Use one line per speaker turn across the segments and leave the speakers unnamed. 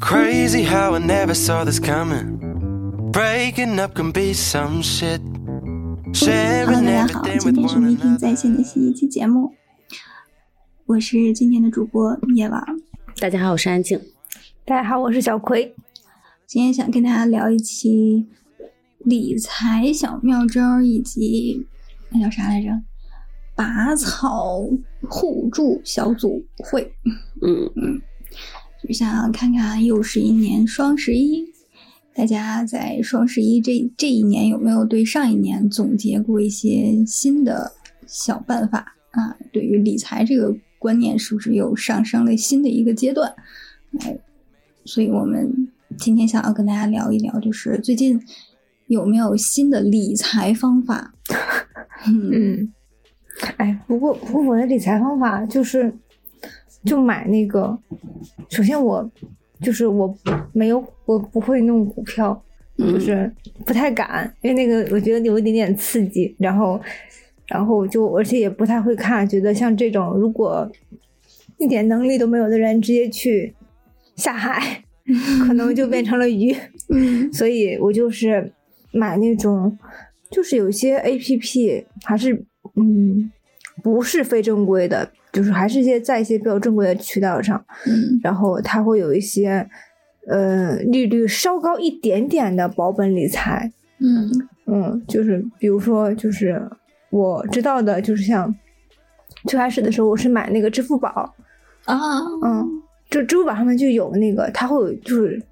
Crazy how I never saw this coming. Breaking up can be some shit.
Hello，大家好，今天是明天在线的新一期节目，我是今天的主播夜晚。
大家好，我是安静。
大家好，我是小葵。
今天想跟大家聊一期理财小妙招，以及那叫啥来着？拔草互助小组会。
嗯嗯。
就想看看又是一年双十一，大家在双十一这这一年有没有对上一年总结过一些新的小办法啊？对于理财这个观念，是不是又上升了新的一个阶段？哎，所以我们今天想要跟大家聊一聊，就是最近有没有新的理财方法？嗯，
嗯，哎，不过不过我的理财方法就是，就买那个，首先我就是我没有我不会弄股票，就是不太敢，因为那个我觉得有一点点刺激，然后然后就而且也不太会看，觉得像这种如果一点能力都没有的人直接去下海，可能就变成了鱼。
嗯
所以我就是买那种，就是有些 A P P 还是嗯不是非正规的，就是还是一些在一些比较正规的渠道上，
嗯。
然后它会有一些呃利率稍高一点点的保本理财，
嗯。
嗯，就是比如说就是我知道的，就是像最开始的时候我是买那个支付宝，
啊，
嗯，就支付宝上面就有那个，它会有就是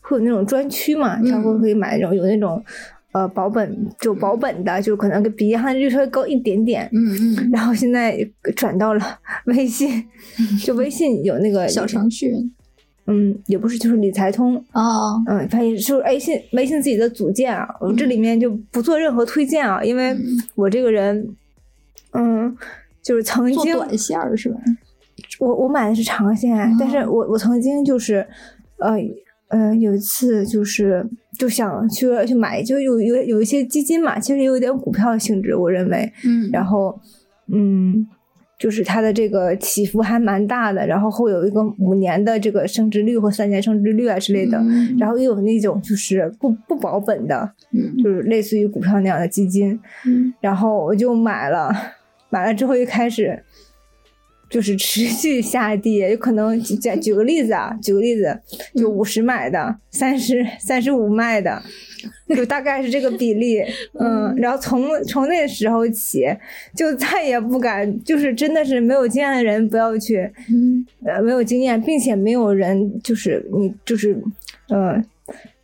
会有那种专区嘛，它会
嗯。
可以买那种有那种呃保本就保本的，就可能比银行利率稍微高一点点。
嗯嗯，
然后现在转到了 微信，就微信有那个
小程序。
嗯，也不是就是理财通，
哦，
嗯，反正就是微信微信自己的组件啊，我这里面就不做任何推荐啊，因为我这个人，嗯，就是曾经
做短线是吧？
我我买的是长线，但是我我曾经就是，呃呃，有一次就是就想去去买，就有有有一些基金嘛，其实也有点股票性质，我认为，
嗯。
然后嗯，就是它的这个起伏还蛮大的，然后会有一个五年的这个升值率或三年升值率啊之类的，
嗯。
然后又有那种就是不不保本的，
嗯。
就是类似于股票那样的基金，
嗯。
然后我就买了，买了之后一开始就是持续下跌，有可能举举举个例子啊，举个例子，就五十买的，三十三十五卖的，就大概是这个比例，嗯，然后从从那时候起，就再也不敢，就是真的是没有经验的人不要去，
嗯。
呃，没有经验，并且没有人就是你就是，呃，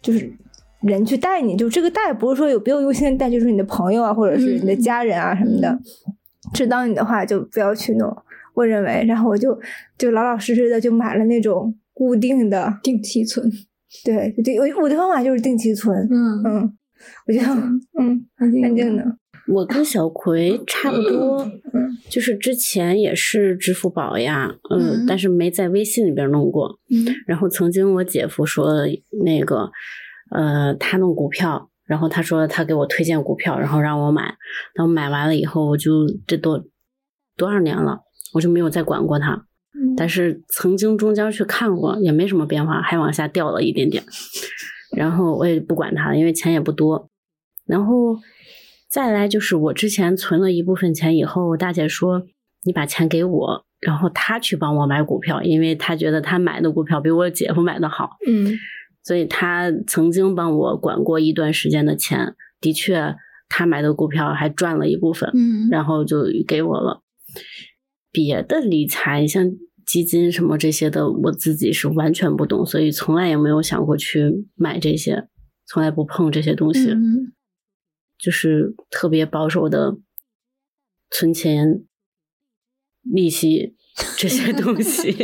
就是人去带你，就这个带不是说有别有用心的带，就是你的朋友啊，或者是你的家人啊什么的，指导你的话就不要去弄。我认为，然后我就就老老实实的就买了那种固定的，
定期存，
对 对，我我的方法就是定期存，
嗯
嗯，我觉得嗯
安静
安静的，
我跟小葵差不多，就是之前也是支付宝呀，嗯，
嗯
但是没在微信里边弄过。
嗯。
然后曾经我姐夫说那个，呃，他弄股票，然后他说他给我推荐股票，然后让我买，然后买完了以后，我就这多多少年了，我就没有再管过它。但是曾经中间去看过，也没什么变化，还往下掉了一点点。然后我也不管它，因为钱也不多。然后再来就是我之前存了一部分钱以后，我大姐说你把钱给我，然后她去帮我买股票，因为她觉得她买的股票比我姐夫买的好，
嗯
所以她曾经帮我管过一段时间的钱。的确，她买的股票还赚了一部分，
嗯
然后就给我了。别的理财像基金什么这些的，我自己是完全不懂，所以从来也没有想过去买这些，从来不碰这些东西，
嗯
就是特别保守的存钱、利息这些 东西。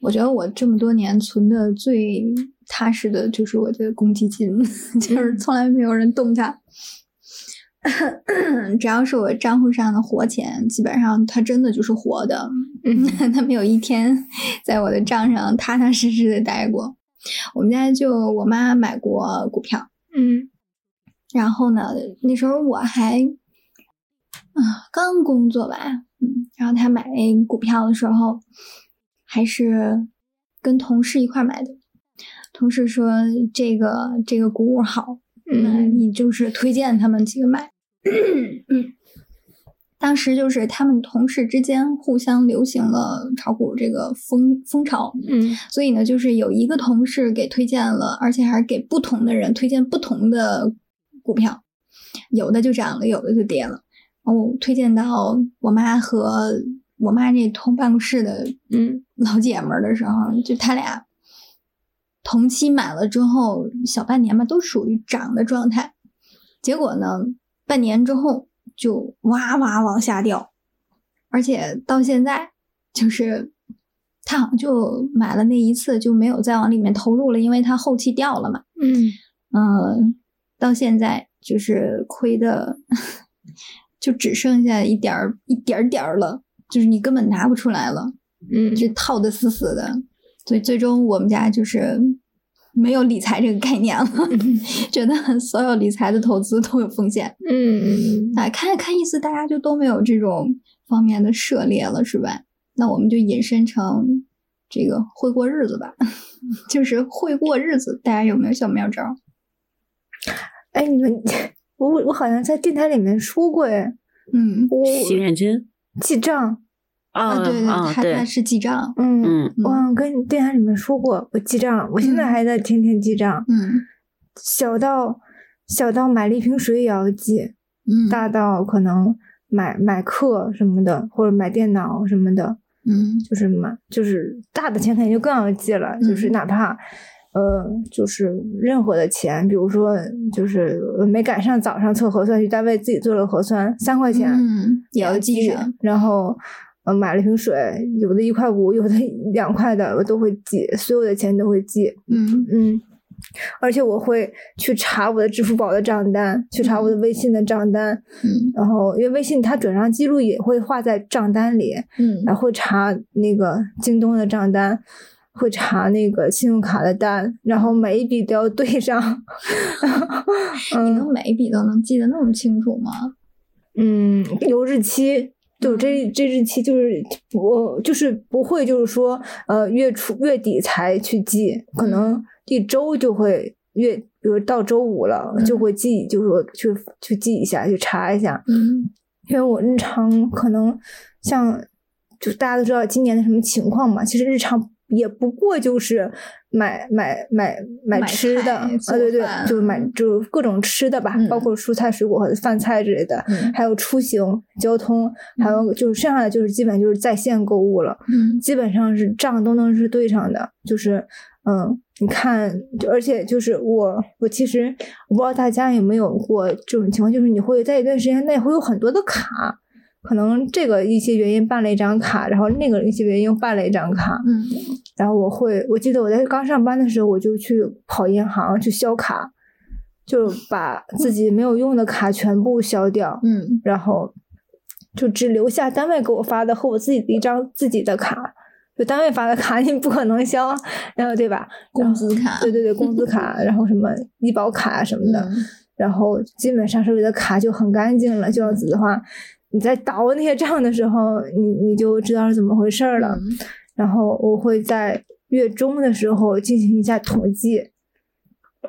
我觉得我这么多年存的最踏实的就是我的公积金，就是从来没有人动它。只要是我账户上的活钱，基本上它真的就是活的，
嗯
它没有一天 在我的账上踏踏实实的待过。我们家就我妈买过股票，
嗯
然后呢，那时候我还啊刚工作吧，嗯，然后他买股票的时候，还是跟同事一块买的。同事说这个这个股好，那
嗯
你就是推荐他们几个买。嗯，当时就是他们同事之间互相流行了炒股这个风风潮，
嗯
所以呢，就是有一个同事给推荐了，而且还是给不同的人推荐不同的股票，有的就涨了，有的就跌了。我推荐到我妈和我妈那同办公室的
嗯
老姐们儿的时候，就他俩同期买了之后，小半年吧，都属于涨的状态。结果呢，半年之后就哇哇往下掉，而且到现在就是他好像就买了那一次就没有再往里面投入了，因为他后期掉了嘛。
嗯
嗯，到现在就是亏的，就只剩下一点儿一点儿点儿了，就是你根本拿不出来了。
嗯
就套的死死的，所以最终我们家就是没有理财这个概念了，觉得所有理财的投资都有风险。
嗯
哎，看看意思大家就都没有这种方面的涉猎了，是吧？那我们就引申成这个会过日子吧，就是会过日子，大家有没有小妙招？
哎，你们，我我好像在电台里面说过哎，
嗯，
我
洗脸巾
记账，
啊，对对，
啊，
他他，是记账，
嗯，
嗯。
我跟电台里面说过，我记账，我现在
嗯。
还在天天记账，
嗯。
小到小到买了一瓶水也要记，
嗯，
大到可能买买课什么的，或者买电脑什么的，
嗯。
就是买就是大的钱肯定就更要记了，就是
嗯。
哪怕。呃，就是任何的钱，比如说，就是没赶上早上测核酸，去单位自己做了核酸，三块钱，
嗯，也要
记
记上，
然后，呃，买了瓶水，有的一块五，有的两块的，我都会记，所有的钱都会记。
嗯
嗯，而且我会去查我的支付宝的账单，去查我的微信的账单，
嗯
然后因为微信它转账记录也会画在账单里，
嗯
然后会查那个京东的账单。会查那个信用卡的单，然后每一笔都要对上。
你能每一笔都能记得那么清楚吗？
嗯，有日期，就这这日期就是我就是不会就是说呃月初月底才去记，可能一周就会月，比如到周五了、就会记，就是说去去记一下，去查一下，
嗯。
因为我日常可能像就大家都知道今年的什么情况嘛，其实日常也不过就是买买买买
买
吃的
菜
啊，对对，就是买就是各种吃的吧，
嗯
包括蔬菜水果和饭菜之类的，
嗯。
还有出行交通，还有就是剩下的就是基本就是在线购物了，
嗯。
基本上是账都能是对上的，就是嗯，你看，就而且就是我我其实我不知道大家有没有过这种情况，就是你会在一段时间内会有很多的卡。可能这个一些原因办了一张卡，然后那个一些原因又办了一张卡，
嗯
然后我会，我记得我在刚上班的时候，我就去跑银行去销卡，就把自己没有用的卡全部销掉，
嗯
然后就只留下单位给我发的和我自己的一张自己的卡。就单位发的卡你不可能销，然后对吧？
工资卡
对对对，工资卡，然后什么医保卡啊什么的，
嗯
然后基本上手里的卡就很干净了。这样子的话，你在倒那些账的时候，你你就知道是怎么回事儿了。
嗯
然后我会在月中的时候进行一下统计。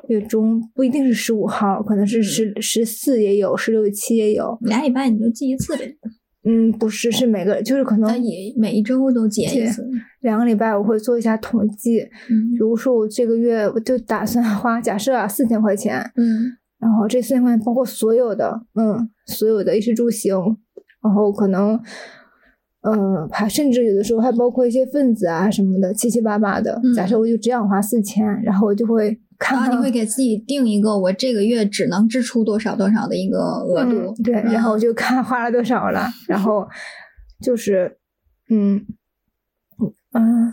月中不一定是十五号，可能是十十四也有，十六七也有。
俩礼拜你就记一次呗，
嗯，不是，是每个就是可能
也每一周都结一次。
两个礼拜我会做一下统计。
嗯
比如说我这个月我就打算花，假设啊四千块钱，
嗯
然后这四千块钱包括所有的，嗯，所有的衣食住行，然后可能，呃，还甚至有的时候还包括一些分子啊什么的，七七八八的。
嗯
假设我就只想花四千，然后我就会看看，
然后你会给自己定一个我这个月只能支出多少多少的一个额度
嗯，对，然后我就看花了多少了，然后 就是，嗯，嗯。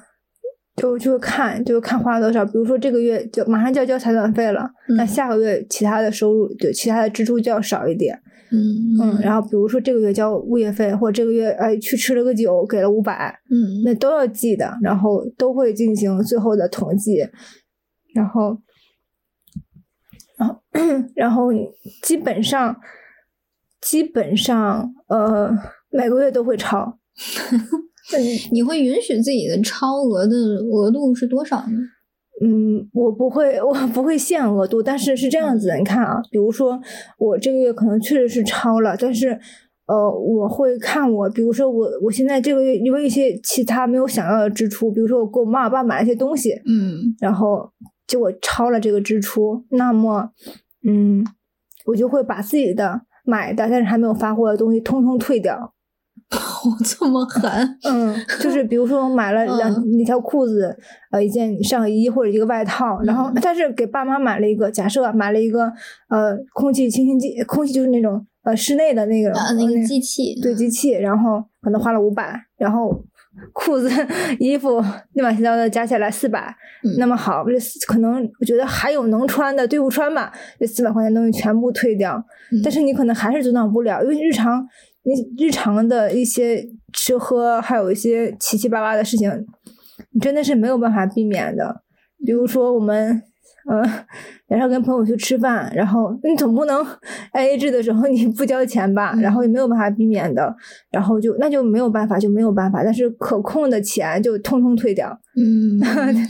就就看就看花了多少，比如说这个月就马上就要交采暖费了，那
嗯
下个月其他的收入就其他的支出就要少一点，
嗯
嗯，然后比如说这个月交物业费，或者这个月哎去吃了个酒给了五百，
嗯。
那都要记的，然后都会进行最后的统计，然后，然后然后你基本上基本上呃每个月都会超，
你会允许自己的超额的额度是多少呢？
嗯，我不会，我不会限额度，但是是这样子的，你看啊，比如说我这个月可能确实是超了，但是呃，我会看我，比如说我我现在这个月因为一些其他没有想要的支出，比如说我给我妈我爸买了一些东西，
嗯
然后结果超了这个支出，那么嗯，我就会把自己的买的但是还没有发货的东西通通退掉。
我 这么狠，
嗯，就是比如说我买了两、
嗯
一条裤子，呃，一件上衣或者一个外套，然后
嗯。
但是给爸妈买了一个，假设买了一个呃空气清新剂，空气就是那种呃室内的那个
啊，那个机器，
对机器，然后可能花了五百，然后裤子、衣服乱七八糟的加起来四百、
嗯
那么好，可能我觉得还有能穿的对不穿吧，这四百块钱东西全部退掉，
嗯。
但是你可能还是阻挡不了，因为日常你你日常的一些吃喝，还有一些七七八八的事情，你真的是没有办法避免的。比如说我们，嗯，晚上跟朋友去吃饭，然后你总不能 A A 制的时候 你不交钱吧，然后也没有办法避免的，然后就那就没有办法就没有办法，但是可控的钱就通通退掉。
嗯，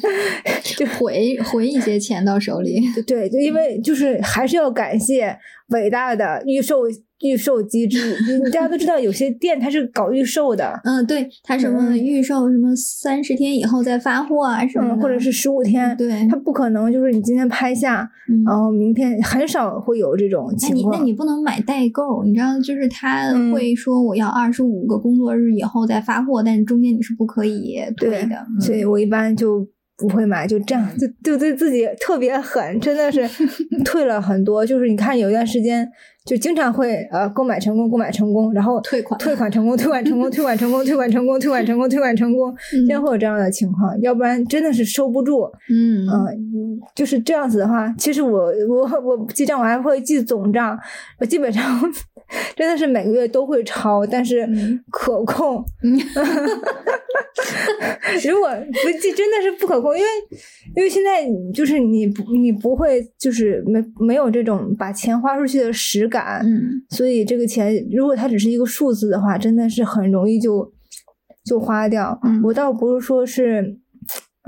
就
回回一些钱到手里，
对，就因为就是还是要感谢伟大的预售预售机制。你大家都知道，有些店它是搞预售的，
嗯，对，它什么
嗯
预售什么三十天以后再发货啊什么，
嗯，或者是十五天，
对，
它不可能就是你今天拍下，
嗯
然后明天很少会有这种
那
情况。
你那你不能买代购，你知道，就是他
嗯
会说我要二十五个工作日以后再发货，但是中间你是不可以退
对
的。嗯
所以我一般就不会买，就这样，就就对自己特别狠，真的是 退了很多。就是你看有一段时间，就经常会呃购买成功，购买成功，然后
退款
退款成功，退款成功，退款成功，退款成功，退款成功，退款成功，经常会有这样的情况，要不然真的是收不住。
嗯
嗯，就是这样子的话，其实我我我记账我还会记总账，我基本上真的是每个月都会抄，但是
嗯
可控。
嗯
如果不记，真的是不可控，因为因为现在就是你不你不会就是没没有这种把钱花出去的实感，
嗯
所以这个钱如果它只是一个数字的话，真的是很容易就就花掉。
嗯
我倒不是说是，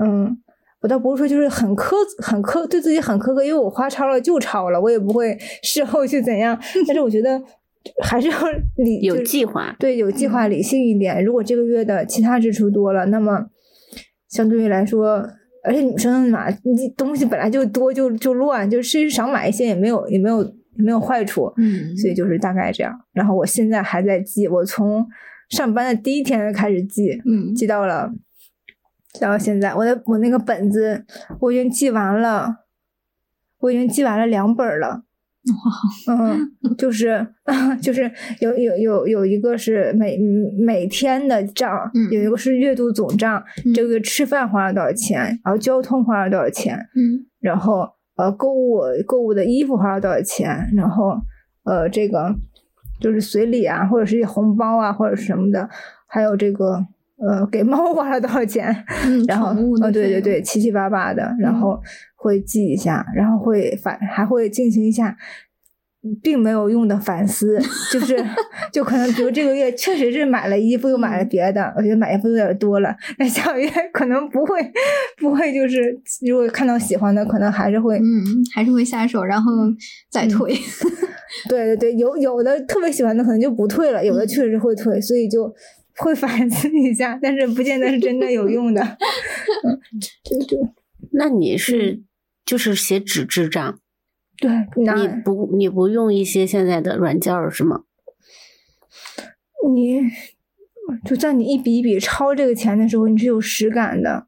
嗯，我倒不是说就是很苛很苛对自己很苛刻，因为我花超了就超了，我也不会事后去怎样。但是我觉得还是要理
有计划。
对，有计划、理性一点。如果这个月的其他支出多了，那么相对于来说，而且女生嘛，你东西本来就多就就乱，就是少买一些也没有也没有也没有坏处。
嗯，
所以就是大概这样。然后我现在还在记，我从上班的第一天开始记，
嗯
记到了，记到现在。我的我那个本子我已经记完了，我已经记完了两本了。嗯，就是 就是有有有有一个是每每天的账，
嗯。
有一个是月度总账，
嗯。
这个吃饭花了多少钱，然后交通花了多少钱，
嗯。
然后呃购物购物的衣服花了多少钱，然后呃这个就是随礼啊，或者是一些红包啊，或者是什么的，还有这个呃给猫花了多少钱，
嗯，
然后
宠物的
呃对对对七七八八的，然后会记一下，然后会反还会进行一下。并没有用的反思，就是 就可能，比如这个月确实是买了衣服，又买了别的，我觉得买衣服有点多了。那下个月可能不会，不会就是如果看到喜欢的，可能还是会，
嗯，还是会下手，然后再退。
对对对，有有的特别喜欢的可能就不退了，有的
嗯
确实会退，所以就会 反思一下，但是不见得是真的有用的。嗯，就就
那你是就是写纸质账，
对，
你不你不用一些现在的软件是吗？
你就在你一笔一笔抄这个钱的时候，你是有实感的。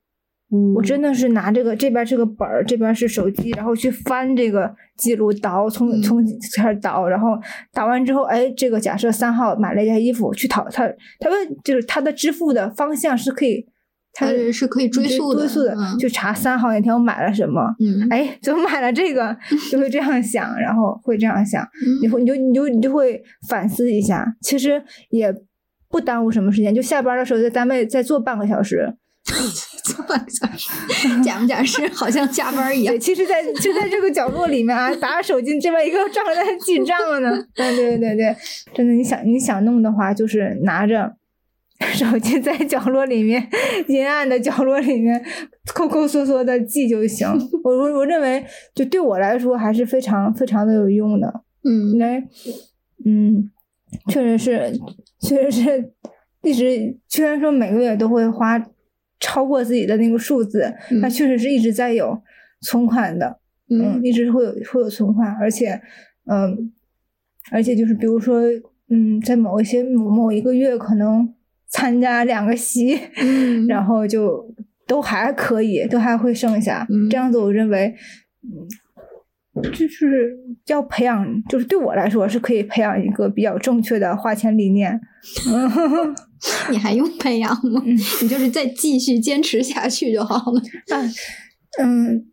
嗯
我真的是拿这个这边是个本儿，这边是手机，然后去翻这个记录，倒从
嗯
从开始倒，然后倒完之后，哎，这个假设三号买了一件衣服，去淘他，他问就是他的支付的方向是可以，他
它是是可以追溯的
追溯的，
嗯
就查三号那天我买了什么，
嗯，
哎，怎么买了这个，就会这样想，然后会这样想，
嗯
你会你就你就你就会反思一下，其实也不耽误什么时间，就下班的时候在单位再坐半个小时。
做半个小时，假不假是好像加班一样
对。其实在就在这个角落里面啊，打着手机，这边一个账在记账了呢。对对对对，真的，你想你想弄的话，就是拿着 手机在角落里面，阴暗的角落里面抠抠缩缩的记就行。我 我我认为，就对我来说还是非常非常的有用的。
嗯
因为，嗯，确实是，确实是，一直虽然说每个月都会花超过自己的那个数字，
嗯
但确实是一直在有存款的。嗯，一直会有会有存款，而且，嗯，而且就是比如说，嗯，在某一些某某一个月可能参加两个席，
嗯
然后就都还可以，都还会剩下，
嗯
这样子我认为，嗯，就是要培养，就是对我来说是可以培养一个比较正确的花钱理念。嗯
你还用培养吗？
嗯
你就是再继续坚持下去就好了。
啊，嗯，嗯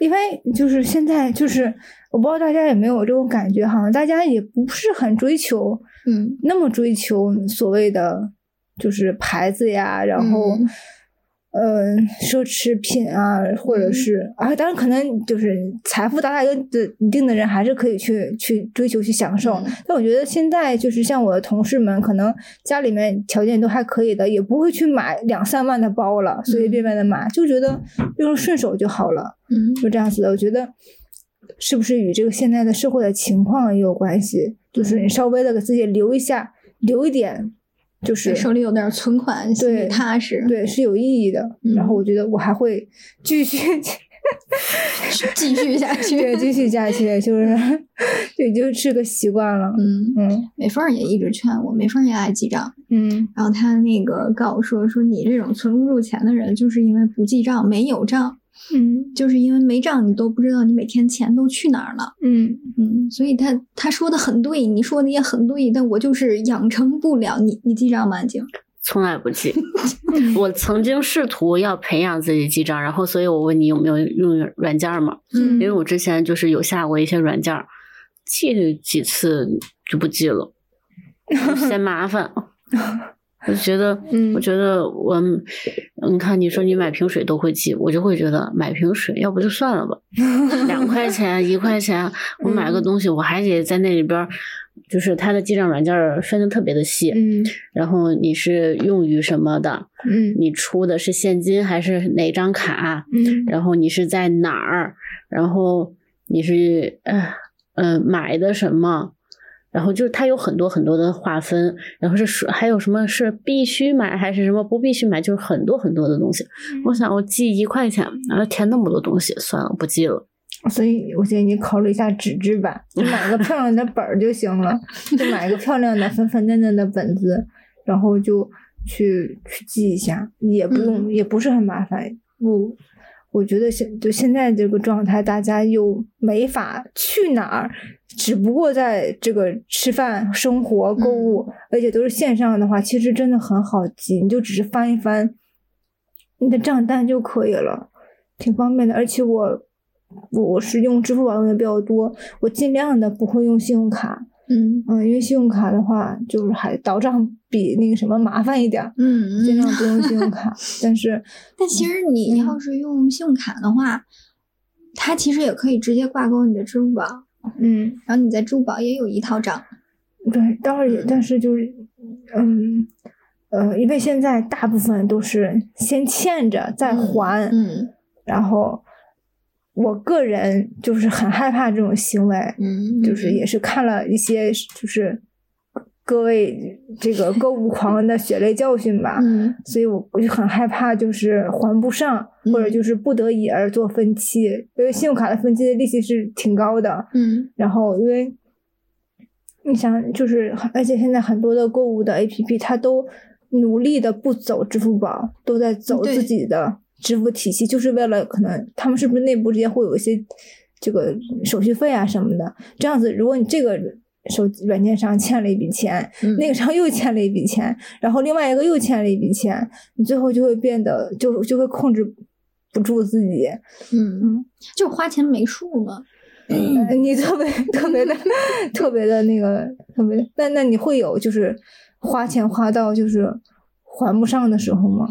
因为就是现在就是我不知道大家有没有这种感觉，好像大家也不是很追求
嗯
那么追求所谓的就是牌子呀，然后。
嗯
呃，奢侈品啊，或者
嗯
是啊，当然可能就是财富达到一个的一定的人，还是可以去去追求去享受。
嗯
但我觉得现在就是像我的同事们，可能家里面条件都还可以的，也不会去买两三万的包了，随随便便的买，就觉得用顺手就好了，
嗯
就这样子的。我觉得是不是与这个现在的社会的情况也有关系？就是你稍微的给自己留一下，留一点，就是
手里有点存款，心里
对
踏实。
对，是有意义的。
嗯
然后我觉得我还会继续
继续下去。
对继续下去，就是 对，就是个习惯了。
嗯，
嗯
美凤儿也一直劝我，美凤儿也爱记账。
嗯
然后她那个告我说，说你这种存不住钱的人，就是因为不记账，没有账，
嗯
就是因为没账，你都不知道你每天钱都去哪儿了。
嗯
嗯，所以他他说的很对，你说的也很对，但我就是养成不了。你你记账吗，安静？
从来不记。我曾经试图要培养自己记账，然后所以我问你有没有用软件嘛？
嗯
因为我之前就是有下过一些软件，记了几次就不记了，嫌麻烦。我就觉得，
嗯。
我觉得我，你看你说你买瓶水都会记，我就会觉得买瓶水要不就算了吧，两块钱一块钱，我买个东西我还得在那里边儿，就是它的记账软件儿分的特别的细，
嗯。
然后你是用于什么的，
嗯？
你出的是现金还是哪张卡，
嗯？
然后你是在哪儿，然后你是呃呃买的什么，然后就是它有很多很多的划分，然后是说还有什么是必须买还是什么不必须买，就是很多很多的东西。我想我记一块钱，然后填那么多东西，算了，不记了。
所以我建议你考虑一下纸质版，你买个漂亮的本儿就行了，就买个漂亮的粉粉嫩嫩的本子，然后就去去记一下，也不用、也不是很麻烦。我我觉得现就现在这个状态，大家又没法去哪儿，只不过在这个吃饭、生活、购物，而且都是线上的话，其实真的很好记，你就只是翻一翻你的账单就可以了，挺方便的。而且我我我是用支付宝用的比较多，我尽量的不会用信用卡，
嗯
嗯，因为信用卡的话就是还倒账比那个什么麻烦一点儿，
嗯
尽量不用信用 卡。但是，
但其实你要是用信用卡的话，它其实也可以直接挂钩你的支付宝，
嗯，
然后你在支付宝也有一套账。
对，当然也，但是就是，嗯，呃，因为现在大部分都是先欠着再还，
嗯。
然后我个人就是很害怕这种行为，
嗯，
就是也是看了一些就是各位这个购物狂的血泪教训吧，
嗯。
所以我我就很害怕，就是还不上，或者
嗯。
就是不得已而做分期，因为信用卡的分期的利息是挺高的，
嗯。
然后因为你想，就是而且现在很多的购物的 APP，它都努力的不走支付宝，都在走自己的支付体系，就是为了可能他们是不是内部之间会有一些这个手续费啊什么的，这样子，如果你这个手机软件上欠了一笔钱，
嗯
那个上又欠了一笔钱，然后另外一个又欠了一笔钱，你最后就会变得就就会控制不住自己，
嗯，就花钱没数嘛。
呃你特别特别的 特别的那个特别，那那你会有就是花钱花到就是还不上的时候吗？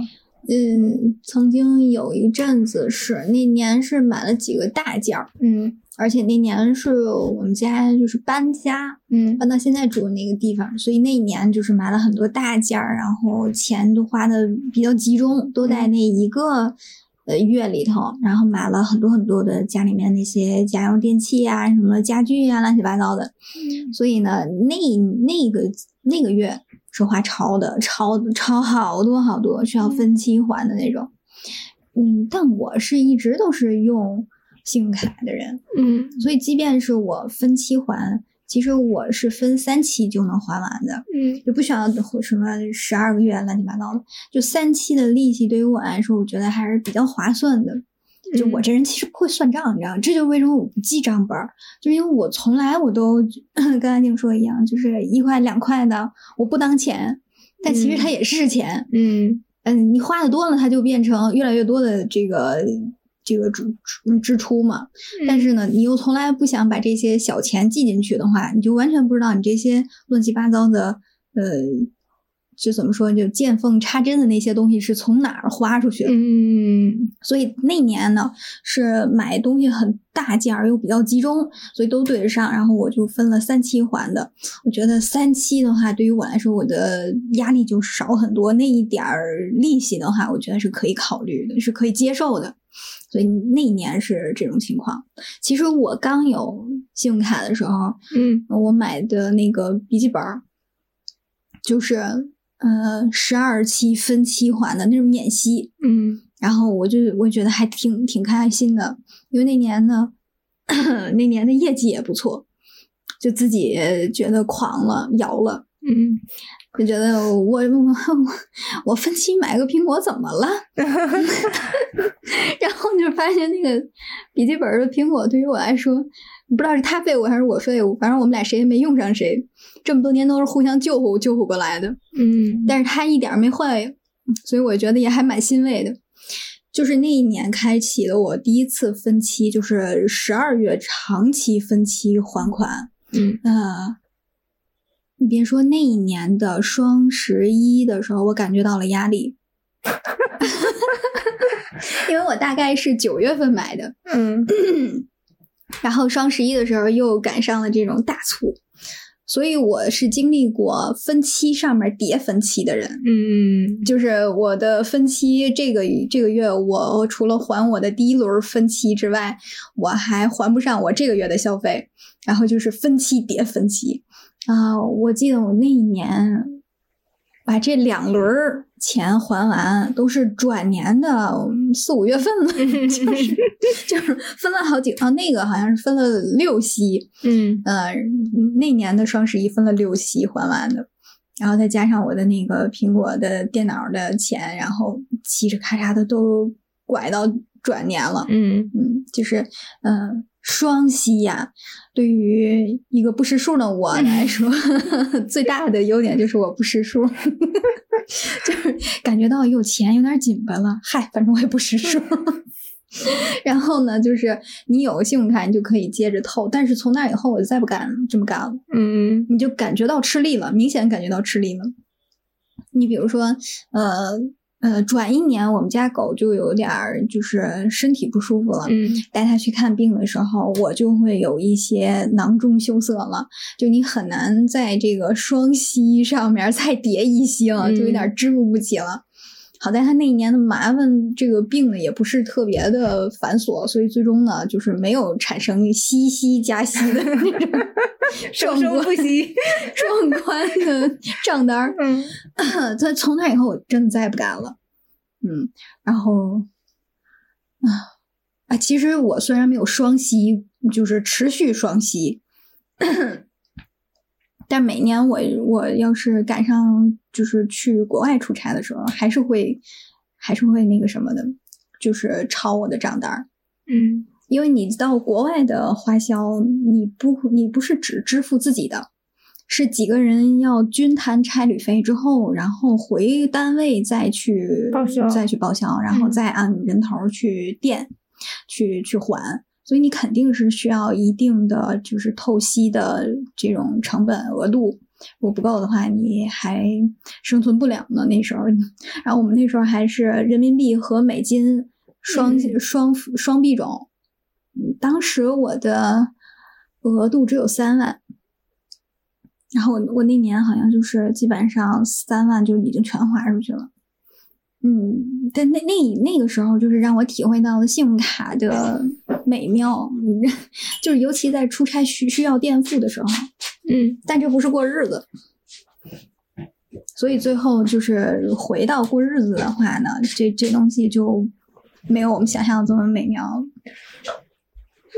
嗯，曾经有一阵子是那年是买了几个大件儿，
嗯
而且那年是我们家就是搬家，
嗯
搬到现在住的那个地方，所以那一年就是买了很多大件儿，然后钱都花的比较集中，都在那一个呃月里头，然后买了很多很多的家里面那些家用电器啊、什么家具啊、乱七八糟的，所以呢，那那个那个月是花超的，超超好多好多，需要分期还的那种。嗯，但我是一直都是用信用卡的人，
嗯
所以即便是我分期还，其实我是分三期就能还完的，
嗯
就不需要什么十二个月乱七八糟的。就三期的利息对于我来说，我觉得还是比较划算的。就我这人其实不会算账，你知道？这就是为什么我不记账本儿，就因为我从来我都 跟安静说一样，就是一块两块的我不当钱，但其实它也是钱。
嗯
嗯，你花的多了，它就变成越来越多的这个这个支支支出嘛。但是呢，你又从来不想把这些小钱记进去的话，你就完全不知道你这些乱七八糟的，呃，就怎么说，就见缝插针的那些东西是从哪儿花出去的。
嗯
所以那年呢，是买东西很大件儿又比较集中，所以都对得上。然后我就分了三期还的。我觉得三期的话，对于我来说，我的压力就少很多。那一点儿利息的话，我觉得是可以考虑的，是可以接受的。所以那一年是这种情况。其实我刚有信用卡的时候，
嗯
我买的那个笔记本儿，就是呃十二期分期还的，那是免息。
嗯
然后我就我觉得还挺挺开心的，因为那年呢，那年的业绩也不错，就自己觉得狂了，摇了，
嗯
就觉得我我我 我分期买个苹果怎么了？然后就发现那个笔记本的苹果对于我来说，不知道是他废物还是我废物，反正我们俩谁也没用上谁，这么多年都是互相救护救护过来的。
嗯
但是他一点儿没坏，所以我觉得也还蛮欣慰的。就是那一年开启了我第一次分期，就是十二月长期分期还款。
嗯
呃，你别说那一年的双十一的时候，我感觉到了压力，因为我大概是九月份买的，
嗯
然后双十一的时候又赶上了这种大促，所以我是经历过分期上面叠分期的人。
嗯
就是我的分期，这个这个月我除了还我的第一轮分期之外，我还还不上我这个月的消费，然后就是分期叠分期啊、我记得我那一年把这两轮儿钱还完，都是转年的四五月份了，就是 就是分了好几啊，那个好像是分了六期，
嗯
呃，那年的双十一分了六期还完的，然后再加上我的那个苹果的电脑的钱，然后嘁哧咔嚓的都拐到转年了。
嗯
嗯，就是呃，双息呀，对于一个不识数的我来说，最大的优点就是我不识数，就是感觉到有钱有点紧巴了。嗨，反正我也不识数。然后呢，就是你有信用卡，你就可以接着透，但是从那以后，我就再不敢这么干了。
嗯
你就感觉到吃力了，明显感觉到吃力了。你比如说，呃呃，转一年，我们家狗就有点儿就是身体不舒服了，
嗯
带它去看病的时候，我就会有一些囊中羞涩了，就你很难在这个双膝上面再叠一膝了，就有点支付不起了。好在他那一年的麻烦，这个病呢也不是特别的繁琐，所以最终呢就是没有产生息息加息的那种
生生不息。
壮观的账单儿。
嗯
他从那以后，我真的再也不干了。嗯，然后啊啊，其实我虽然没有双息，就是持续双息，但每年我我要是赶上就是去国外出差的时候，还是会还是会那个什么的，就是抄我的账单儿。
嗯
因为你到国外的花销，你不你不是只支付自己的，是几个人要均摊差旅费之后，然后回单位再去
报销
再去报销，然后
嗯
再按人头去垫，去去还。所以你肯定是需要一定的就是透析的这种成本额度，如果不够的话，你还生存不了呢。那时候，然后我们那时候还是人民币和美金双、
嗯
双双币种。嗯当时我的额度只有三万，然后我我那年好像就是基本上三万就已经全花出去了。嗯，但那那那个时候就是让我体会到了信用卡的美妙，嗯 就是尤其在出差需需要垫付的时候，
嗯
但这不是过日子，所以最后就是回到过日子的话呢，这这东西就没有我们想象的这么美妙了。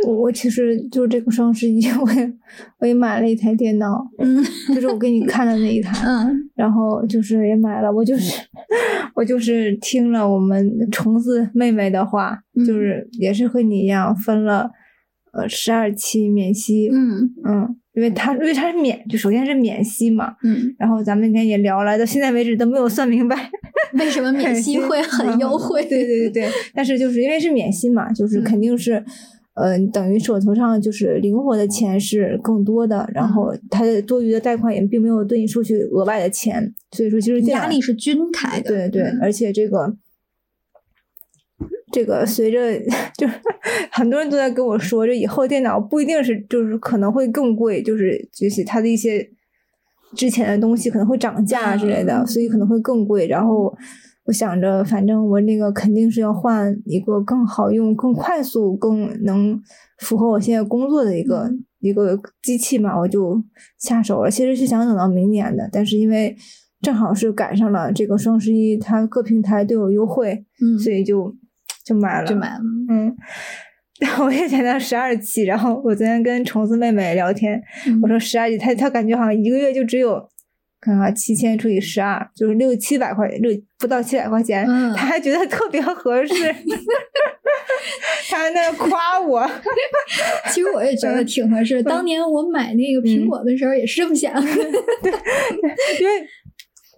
我我其实就是这个双十一，我也我也买了一台电脑，
嗯
就是我给你看的那一台，
嗯
然后就是也买了，我就是我就是听了我们虫子妹妹的话，
嗯
就是也是和你一样分了呃十二期免息，
嗯
嗯，因为它因为它是免，就首先是免息嘛，
嗯，
然后咱们今天也聊了，到现在为止都没有算明白
为什么免息会很优惠？
对对对对，但是就是因为是免息嘛，就是
嗯
肯定是。呃，等于手头上就是灵活的钱是更多的，然后它的多余的贷款也并没有对你收取额外的钱，所以说其实
压力是均开的。
对对，
嗯
而且这个这个随着就是 很多人都在跟我说，这以后电脑不一定是就是可能会更贵，就是就是它的一些之前的东西可能会涨价之类的，
嗯
所以可能会更贵。然后我想着，反正我那个肯定是要换一个更好用、更快速、更能符合我现在工作的一个、一个机器嘛，我就下手了。其实是想等到明年的，但是因为正好是赶上了这个双十一，它各平台都有优惠，
嗯，
所以就就买了。
就买了。
嗯，我也想到十二期，然后我昨天跟虫子妹妹聊天，
嗯
我说十二期，她她感觉好像一个月就只有。看看七千除以十二，就是六七百块，六不到七百块钱，
嗯
她还觉得特别合适，他还在那夸我，
其实我也觉得挺合适。当年我买那个苹果的时候也是这么想 的。
因为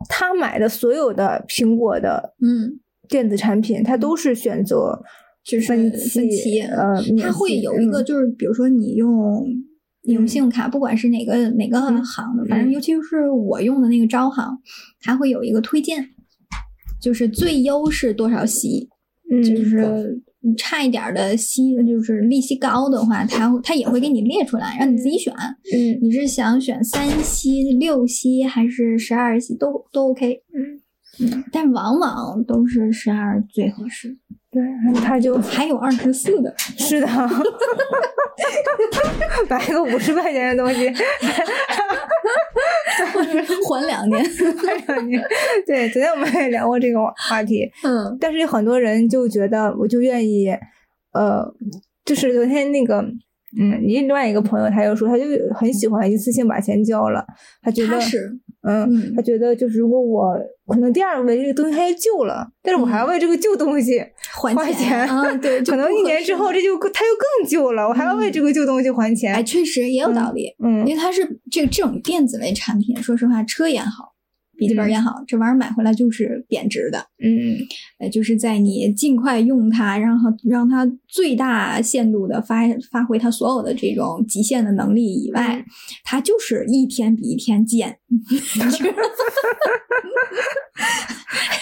他买的所有的苹果的
嗯，
电子产品，他都是选择
就是
分
分期
呃，免
它会有一个，
嗯
就是比如说你用你用
嗯
信用卡，不管是哪个哪个
嗯
行的，反正
嗯
尤其是我用的那个招行，它会有一个推荐，就是最优是多少息，
嗯
就是差一点儿的息，就是利息高的话，它它也会给你列出来，让你自己选。
嗯
你是想选三息、六息还是十二息，都都 OK。
嗯
嗯，但往往都是十二最合适，
对，然后他就
还有二十四的。
是的，买个五十块钱的东西，
还两年。
还两年对，昨天我们也聊过这个话题，
嗯
但是有很多人就觉得，我就愿意，呃，就是昨天那个，嗯，另外一个朋友他又说，他就很喜欢一次性把钱交了，他觉得。嗯，
嗯。
他觉得就是如果我可能第二个这个东西它就旧了，但是我还要为这个旧东西
还
花
钱啊对
可能一年之后这就。它又更旧了，我还要为这个旧东西还钱，
哎，确实也有道理，
嗯。
因为它是这个这种电子类产品，说实话，车也好，笔记本也好，这玩意儿买回来就是贬值的。
嗯。
呃，就是在你尽快用它，然后让它最大限度的发发挥他所有的这种极限的能力以外，他就是一天比一天贱。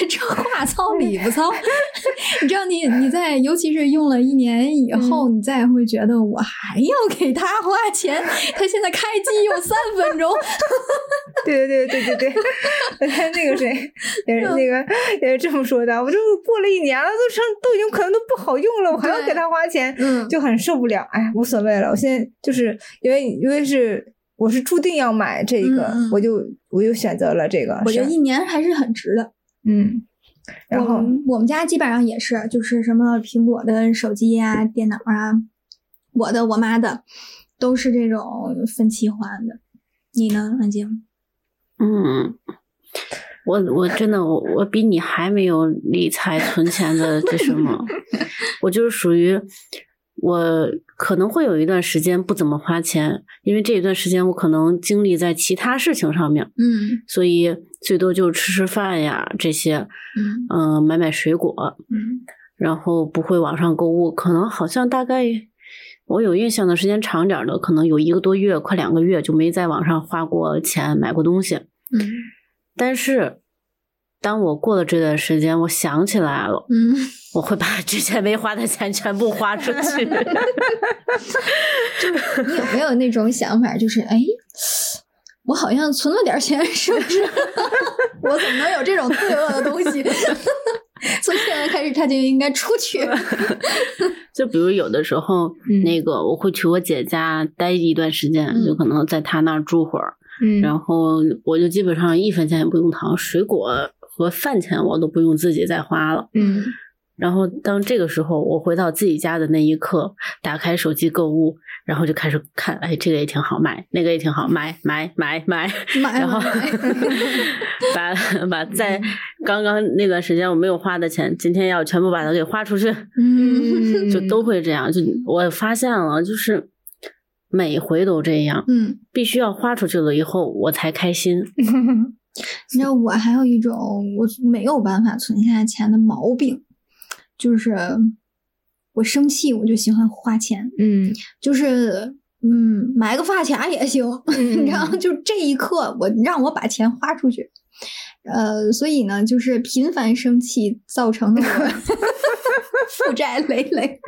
这话糙理不糙，你知道你你在尤其是用了一年以后，你再会觉得我还要给他花钱，他现在开机用三分钟，
对对对对对。对，那个谁也是那个也是这么说的，我这过了一年了，都成都已经可能都不好用了，我还要给他花钱，
嗯
就很受不了。哎，无所谓了，我现在就是因为因为是我是注定要买这个，我就我就选择了这个，
我觉得一年还是很值的。
嗯，然后
我们我们家基本上也是，就是什么苹果的手机呀、电脑啊，我的、我妈的，都是这种分期还的。你呢，安静？
嗯，我我真的我我比你还没有理财存钱的这什么，我就是属于我可能会有一段时间不怎么花钱，因为这一段时间我可能精力在其他事情上面，
嗯
所以最多就吃吃饭呀这些，
嗯
嗯、买买水果，
嗯
然后不会网上购物，可能好像大概我有印象的时间长点儿的，可能有一个多月，快两个月就没在网上花过钱买过东西。
嗯
但是，当我过了这段时间，我想起来了，
嗯，
我会把之前没花的钱全部花出去。
就你有没有那种想法，就是哎，我好像存了点钱，是不是？我怎么能有这种罪恶的东西？从现在开始，他就应该出去。
就比如有的时候，
嗯
那个我会去我姐家待一段时间，
嗯
就可能在她那儿住会儿，
嗯
然后我就基本上一分钱也不用掏，水果和饭钱我都不用自己再花了。
嗯
然后当这个时候，我回到自己家的那一刻，打开手机购物，然后就开始看，哎，这个也挺好买，那个也挺好买，买买买，
买
然后把把 在刚刚那段时间我没有花的钱，今天要全部把它给花出去，
嗯
就都会这样。就我发现了，就是每回都这样，
嗯，
必须要花出去了以后我才开心。
你知道我还有一种我没有办法存下钱的毛病，就是我生气我就喜欢花钱，
嗯
就是嗯买个发卡也行，你知道，就这一刻我让我把钱花出去。呃，所以呢，就是频繁生气造成的我 负债累累，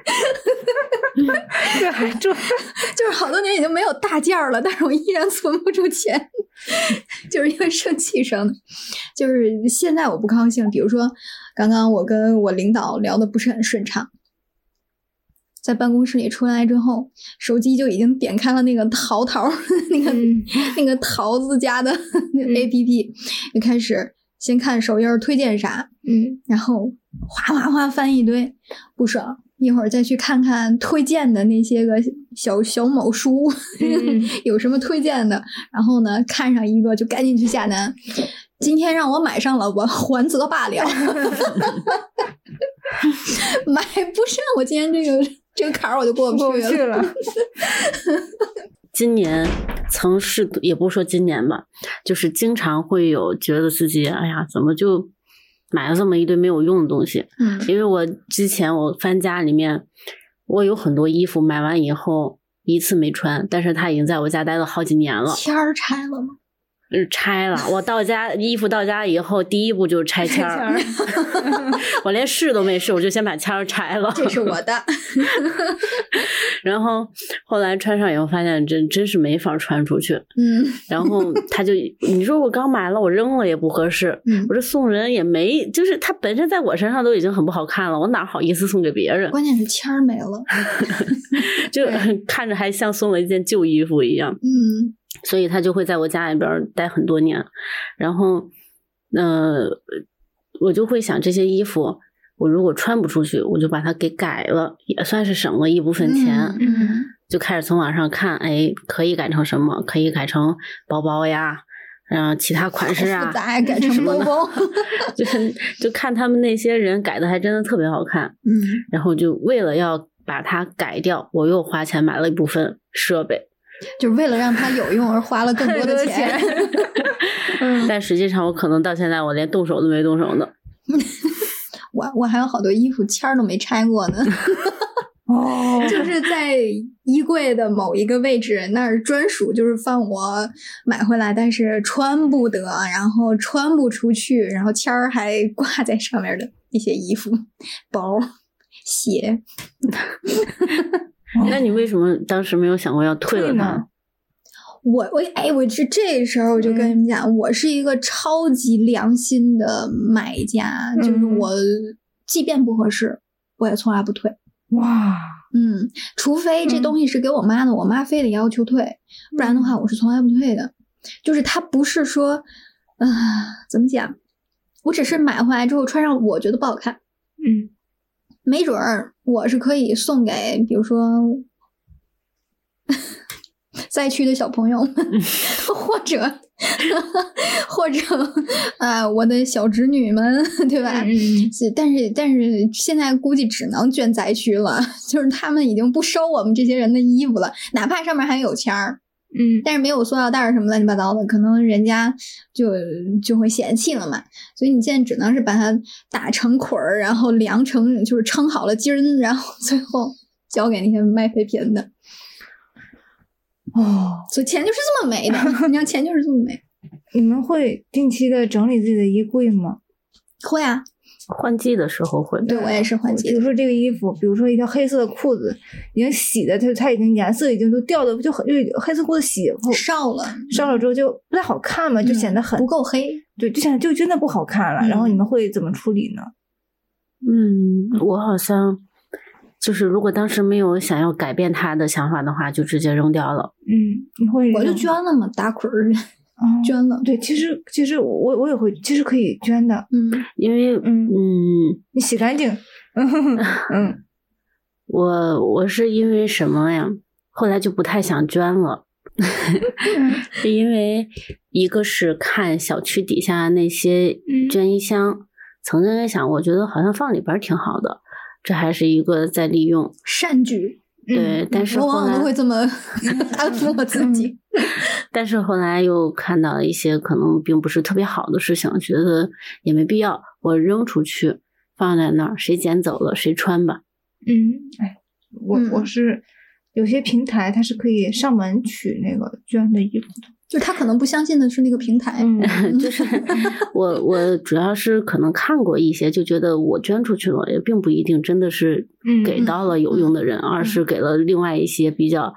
这还这
就是好多年已经没有大件儿了，但是我依然存不住钱，就是因为生气生的。就是现在我不高兴，比如说刚刚我跟我领导聊的不是很顺畅，在办公室里出来之后，手机就已经点开了那个淘淘那个、
嗯
那个桃子家的那个 A P P，就开始先看首页儿推荐啥，
嗯
然后哗哗哗翻一堆，不爽。一会儿再去看看推荐的那些个小小某书，
嗯
有什么推荐的，然后呢，看上一个就赶紧去下单。今天让我买上了，我还则罢了，买不上，我今天这个这个坎儿我就过不去了。
去了。
今年曾是，也不是说今年吧，就是经常会有觉得自己，哎呀，怎么就买了这么一堆没有用的东西？
嗯
因为我之前我翻家里面，我有很多衣服买完以后一次没穿，但是它已经在我家待了好几年了。
签儿拆了吗？
呃拆了，我到家衣服到家以后，第一步就是拆签儿，我连试都没试，我就先把签儿拆了。
这是我的。
然后后来穿上以后，发现真真是没法穿出去。
嗯
然后他就你说我刚买了，我扔了也不合适，
嗯
我，这送人也没，就是它本身在我身上都已经很不好看了，我哪好意思送给别人？
关键是签儿没了。
就看着还像送了一件旧衣服一样。
嗯
所以他就会在我家里边儿待很多年，然后，呃，我就会想这些衣服，我如果穿不出去，我就把它给改了，也算是省了一部分钱。
嗯
就开始从网上看，哎，可以改成什么？可以改成包包呀，然后、其他款式啊
改成
什么
包。
就是就看他们那些人改的还真的特别好看，
嗯
然后就为了要把它改掉，我又花钱买了一部分设备。
就是为了让它有用而花了更多的
钱
嗯，
但实际上，我可能到现在我连动手都没动手呢。
我我还有好多衣服签儿都没拆过呢，
哦，
就是在衣柜的某一个位置那儿专属，就是放我买回来但是穿不得，然后穿不出去，然后签儿还挂在上面的一些衣服、包、鞋。
那你为什么当时没有想过要退了
退呢？
我我哎，我这这时候我就跟你们讲，我是一个超级良心的买家，就是
嗯
我即便不合适，我也从来不退。
哇，
嗯，除非这
嗯
东西是给我妈的，我妈非得要求退，不然的话我是从来不退的。就是它不是说，啊、怎么讲？我只是买回来之后穿上，我觉得不好看，
嗯
没准儿我是可以送给，比如说 灾区的小朋友们，或者 或者啊、我的小侄女们，对吧？
嗯，
但是但是现在估计只能捐灾区了，就是他们已经不收我们这些人的衣服了，哪怕上面还有钱儿，
嗯
但是没有塑料袋儿什么乱七八糟的，可能人家就就会嫌弃了嘛。所以你现在只能是把它打成捆儿，然后量成就是称好了斤儿，然后最后交给那些卖废品的。
哦，
所以钱就是这么没的，你看钱就是这么没。
你们会定期的整理自己的衣柜吗？
会啊，
换季的时候会。
对我也是换季。
比如说这个衣服，比如说一条黑色的裤子，已经洗的，它它已经颜色已经都掉的，就很就黑色裤子洗后
烧了，
烧了之后就不太好看嘛，就显得很
不够黑。
对，就显就真的不好看了。然后你们会怎么处理呢？
嗯，我好像就是如果当时没有想要改变他的想法的话，就直接扔掉了。
嗯，你会
我就捐了嘛，打捆儿捐了。
对，其实其实我我也会，其实可以捐的。
嗯，
因为
嗯
嗯，
你洗干净。嗯 嗯，
我我是因为什么呀？后来就不太想捐了，是因为一个是看小区底下那些捐衣箱，曾经也想我，觉得好像放里边挺好的，这还是一个在利用
善举。
对，但是
我往往都会这么 安抚我自己。
但是后来又看到一些可能并不是特别好的事情，觉得也没必要，我扔出去放在那儿，谁捡走了谁穿吧。
嗯，哎，我我是有些平台它是可以上门取那个捐的衣服的。
就他可能不相信的是那个平台，
嗯、就是 我我主要是可能看过一些，就觉得我捐出去了，也并不一定真的是给到了有用的人，
嗯、
而是给了另外一些比较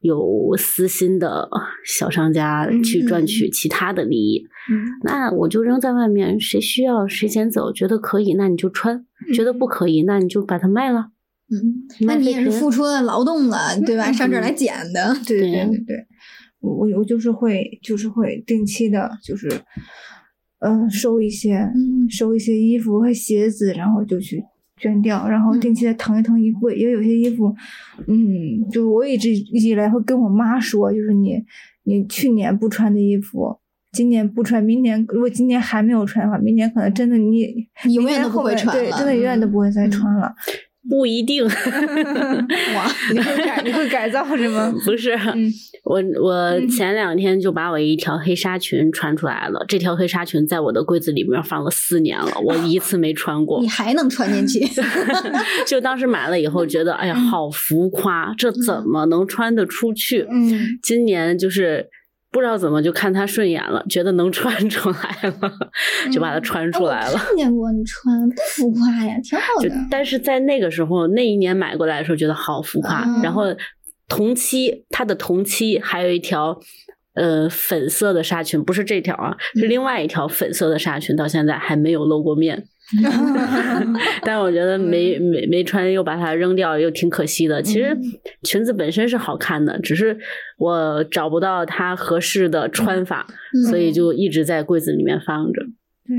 有私心的小商家去赚取其他的利益。
嗯、
那我就扔在外面，谁需要谁捡走，觉得可以那你就穿，
嗯、
觉得不可以那你就把它卖了。
嗯，那你也是付出了劳动了，对吧？上这儿来捡的，
对对对对。我我就是会就是会定期的，就是嗯、呃、收一些、
嗯、
收一些衣服和鞋子，然后就去捐掉，然后定期的腾一腾衣柜。因为有些衣服，嗯，就是我一直一直以来会跟我妈说，就是你你去年不穿的衣服，今年不穿，明年如果今年还没有穿的话，明年可能真的你
你永远都不会穿
对，真的永远都不会再穿了。
不一定，
哇！
你会改你会改造是吗？
不是，
嗯、
我我前两天就把我一条黑纱裙穿出来了。这条黑纱裙在我的柜子里面放了四年了，我一次没穿过。
你还能穿进去？
就当时买了以后觉得，哎呀，好浮夸，这怎么能穿得出去？
嗯，
今年就是。不知道怎么就看他顺眼了，觉得能穿出来了，就把它穿出来了。
嗯啊、看见过你穿，不浮夸呀，挺好的。
但是在那个时候，那一年买过来的时候，觉得好浮夸。
嗯、
然后同期，它的同期还有一条呃粉色的纱裙，不是这条啊，是另外一条粉色的纱裙，到现在还没有露过面。但是我觉得没没没穿又把它扔掉又挺可惜的。其实裙子本身是好看的，只是我找不到它合适的穿法，
嗯、
所以就一直在柜子里面放着。
对，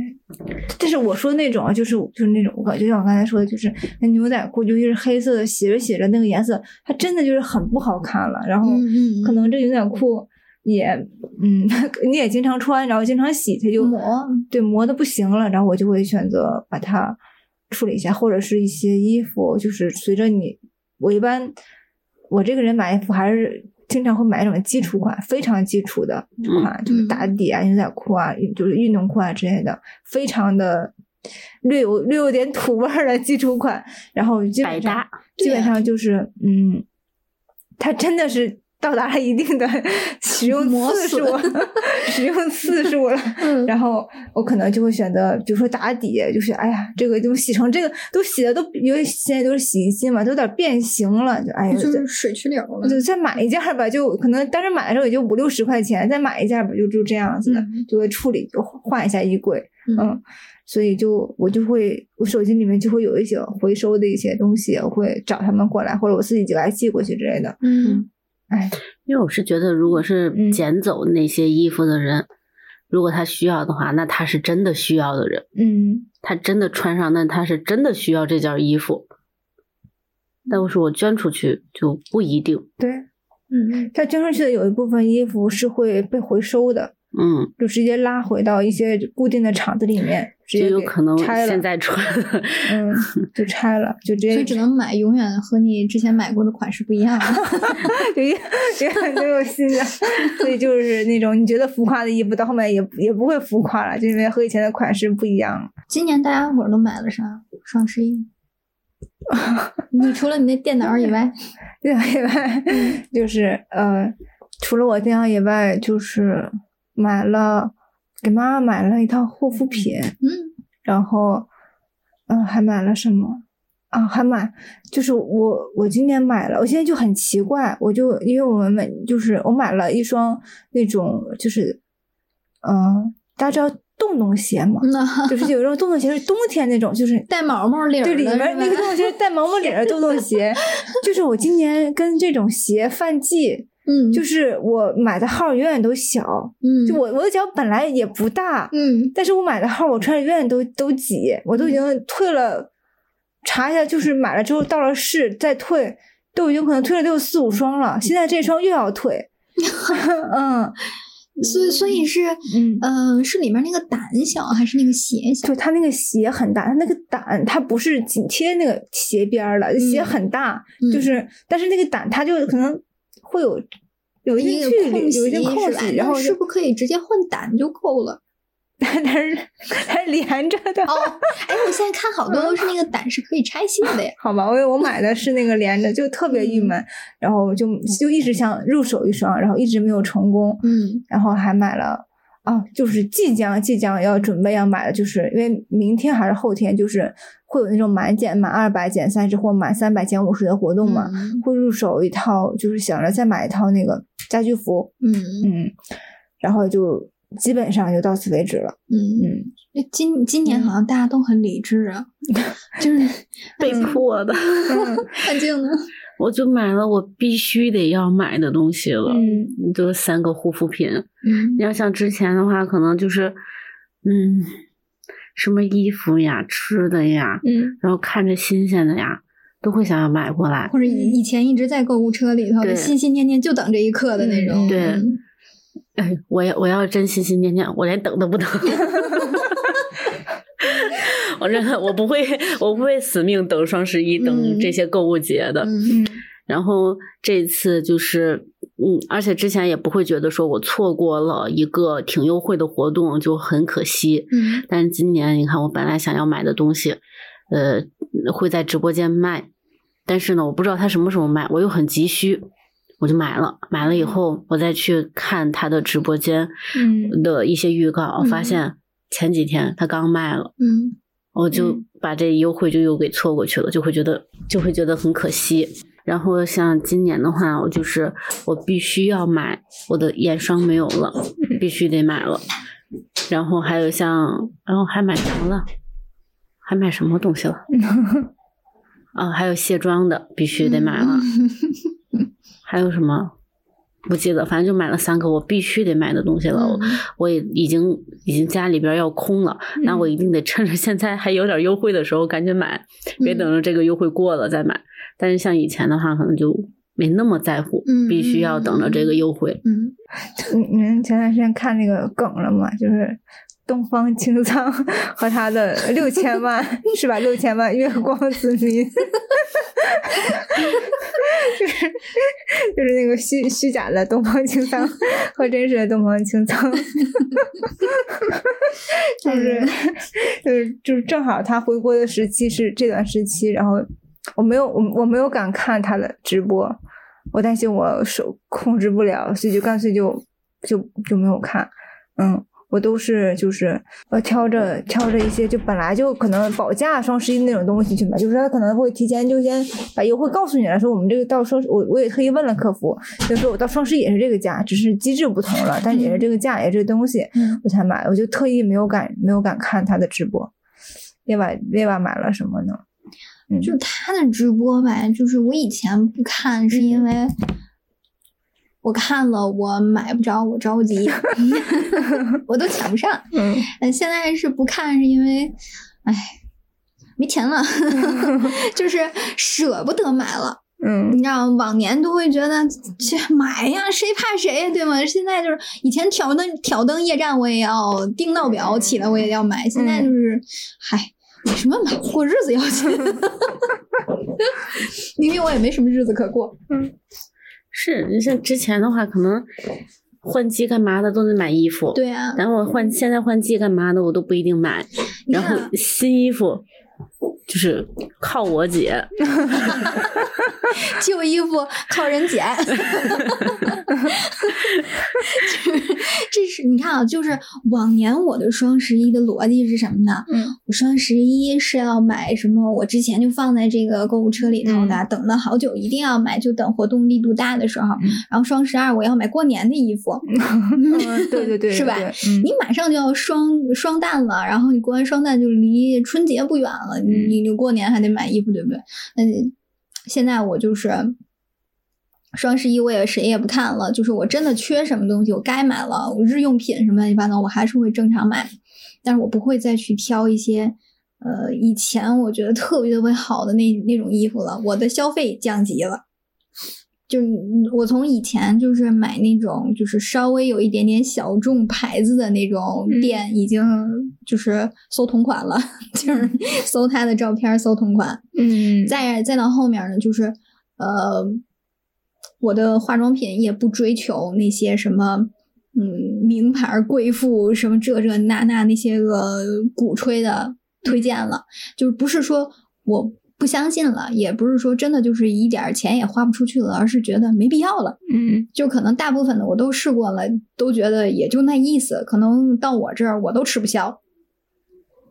但是我说那种啊，就是就是那种，我就像我刚才说的，就是那牛仔裤，尤其是黑色的，洗着洗着那个颜色，它真的就是很不好看了。然后可能这牛仔裤。也，嗯，你也经常穿，然后经常洗，它就
磨，
对，磨的不行了，然后我就会选择把它处理一下，或者是一些衣服，就是随着你，我一般我这个人买衣服还是经常会买那种基础款，非常基础的款，
嗯、
就是打底啊、牛仔裤啊，就是运动裤啊之类的，非常的略有略有点土味儿的基础款，然后基本上基本上就是，嗯，它真的是。到达了一定的 使用次数，使用次数了，
嗯、
然后我可能就会选择，比如说打底，就是哎呀，这个就洗成这个，都洗的都因为现在都是洗衣机嘛，都有点变形了，就哎呀，
就是水去流了。
就再买一件吧，就可能当时买的时候也就五六十块钱，再买一件吧，就就这样子的，
嗯、
就会处理，就换一下衣柜，
嗯。
嗯所以就我就会，我手机里面就会有一些回收的一些东西，我会找他们过来，或者我自己就来寄过去之类的。
嗯。
哎，
因为我是觉得，如果是捡走那些衣服的人，
嗯、
如果他需要的话，那他是真的需要的人。
嗯，
他真的穿上，那他是真的需要这件衣服。但是我捐出去就不一定。
对，嗯，他捐出去的有一部分衣服是会被回收的。
嗯，
就直接拉回到一些固定的厂子里面，直接
就有可能
拆了。
现在穿，
嗯，就拆了，就直接。
所以只能买永远和你之前买过的款式不一样的，
永远永远都有新的。所以就是那种你觉得浮夸的衣服，到后面也也不会浮夸了，就因为和以前的款式不一样。
今年大家伙都买了啥？双十一？你除了你那电脑以外，
电脑以外，就是呃，除了我电脑以外，就是买了给妈妈买了一套护肤品，
嗯
然后嗯、呃还买了什么啊？还买就是我我今年买了，我现在就很奇怪，我就因为我们买就是我买了一双那种就是嗯、呃大家知道洞洞鞋吗？就是有一种洞洞鞋是冬天那种，就是
带毛毛领儿
对，里面那个洞洞鞋是带毛毛领儿的洞洞鞋，就是我今年跟这种鞋犯忌，
嗯，
就是我买的号永远都小，
嗯，
就我我的脚本来也不大，
嗯。
但是我买的号我穿着永远都都挤，我都已经退了，查一下就是买了之后到了试再退，都已经可能退了得有四五双了，现在这双又要退，嗯。
所以所以是
嗯。
嗯、是里面那个胆小还是那个鞋小？
就它那个鞋很大，它那个胆它不是紧贴那个鞋边儿了，鞋
嗯
很大，
嗯。
就是但是那个胆它就可能会有有一
一个
定距离，
空隙
有一些空隙，然后是
不是可以直接换胆就够了？
但是它是连着的。
哦，哎，我现在看好多都是那个胆是可以拆卸的呀。
好吧，我我买的是那个连着，就特别郁
嗯
闷，然后就就一直想入手一双，然后一直没有成功，
嗯
然后还买了。啊，就是即将即将要准备要买的，就是因为明天还是后天，就是会有那种满减满二百减三十或满三百减五十的活动嘛，
嗯
会入手一套，就是想着再买一套那个家居服，
嗯
嗯，然后就基本上就到此为止了，
嗯，
嗯，
今今年好像大家都很理智啊，就是
被迫的，
安静呢。
我就买了我必须得要买的东西了，
嗯
就三个护肤品。
嗯
你要像之前的话，可能就是，嗯，什么衣服呀、吃的呀，
嗯
然后看着新鲜的呀，都会想要买过来。
或者以以前一直在购物车里头，心心念念就等这一刻的那种。
嗯
对
嗯
哎，我要我要真心心念念，我连等都不等。我真的我不会，我不会死命等双十一，等
嗯
这些购物节的。
嗯
嗯
然后这次就是，嗯，而且之前也不会觉得说我错过了一个挺优惠的活动就很可惜。
嗯
但是今年你看，我本来想要买的东西，呃，会在直播间卖，但是呢，我不知道他什么时候卖，我又很急需，我就买了。买了以后，我再去看他的直播间
嗯
的一些预告，我发
嗯
现前几天他刚卖了，
嗯
我就
嗯
把这优惠就又给错过去了，就会觉得就会觉得很可惜。然后像今年的话，我就是我必须要买，我的眼霜没有了，必须得买了。然后还有像，然后还买什么了？还买什么东西了？啊，还有卸妆的，必须得买了。还有什么？不记得，反正就买了三个我必须得买的东西了。我
嗯
我也已经已经家里边要空了，那我一定得趁着现在还有点优惠的时候赶紧买，别等着这个优惠过了再买。但是像以前的话，可能就没那么在乎，
嗯
必须要等着这个优惠。
嗯
你你们前段时间看那个梗了吗？就是东方青苍 和他的六千万是吧？六千万月 光子民，就是就是那个虚虚假的东方青苍和真实的东方青苍，就是就是就是正好他回国的时期是这段时期，然后我没有我我没有敢看他的直播，我担心我手控制不了，所以就干脆就就就没有看。嗯，我都是就是呃挑着挑着一些就本来就可能保价双十一那种东西去买，就是他可能会提前就先把优惠告诉你了，说我们这个到双我我也特意问了客服，就说我到双十一也是这个价，只是机制不同了，但也是这个价，也是这个东西，
嗯
我才买，我就特意没有敢没有敢看他的直播。另外另外买了什么呢？嗯
就他的直播吧，就是我以前不看，是因为我看了我买不着，我着急，我都抢不上。
嗯
嗯，现在是不看，是因为，哎，没钱了，就是舍不得买了。
嗯
你知道，往年都会觉得去买呀，谁怕谁呀，对吗？现在就是以前挑灯挑灯夜战，我也要订闹表起来，我也要买。现在就是，嗨，买什么买？过日子要紧。明明我也没什么日子可过。
是，你像之前的话，可能换季干嘛的都得买衣服，。
对啊，
然后我换现在换季干嘛的我都不一定买，然后新衣服就是靠我姐，
旧衣服靠人捡。这是你看啊，就是往年我的双十一的逻辑是什么呢？
嗯，
我双十一是要买什么？我之前就放在这个购物车里头的，
嗯
等了好久，一定要买，就等活动力度大的时候。然后双十二我要买过年的衣服，
嗯，对对 对，
是吧
嗯
你马上就要双双旦了，然后你过完双旦就离春节不远了，你你过年还得买衣服，对不对？那现在我就是双十一，我也谁也不看了，就是我真的缺什么东西，我该买了，我日用品什么乱七八糟，我还是会正常买，但是我不会再去挑一些。呃，以前我觉得特别特别好的那那种衣服了，我的消费降级了。就我从以前就是买那种就是稍微有一点点小众牌子的那种
嗯
店，已经就是搜同款了，就是搜他的照片搜同款。
嗯，
再再到后面呢，就是呃，我的化妆品也不追求那些什么。嗯，名牌贵妇什么这这那那那些个鼓吹的推荐了，就是不是说我不相信了，也不是说真的就是一点儿钱也花不出去了，而是觉得没必要了。
嗯
就可能大部分的我都试过了，都觉得也就那意思，可能到我这儿我都吃不消。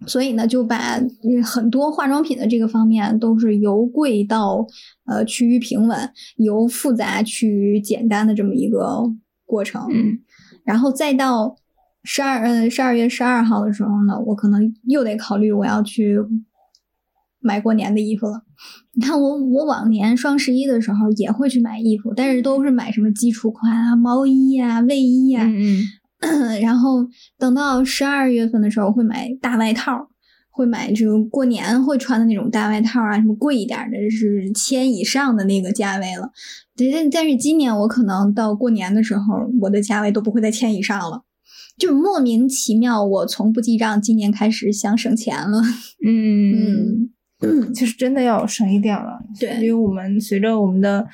所以呢，就把嗯很多化妆品的这个方面都是由贵到呃趋于平稳，由复杂趋于简单的这么一个过程。
嗯
然后再到十二嗯十二月十二号的时候呢，我可能又得考虑我要去买过年的衣服了。你看我我往年双十一的时候也会去买衣服，但是都是买什么基础款啊、毛衣呀、卫衣呀、
嗯
然后等到十二月份的时候，会买大外套，会买这个过年会穿的那种大外套啊，什么贵一点的是千以上的那个价位了。对，但但是今年我可能到过年的时候，我的价位都不会在千以上了。就莫名其妙，我从不记账，今年开始想省钱了。
嗯
嗯，
就是真的要省一点了。
对
因为我们随着我们的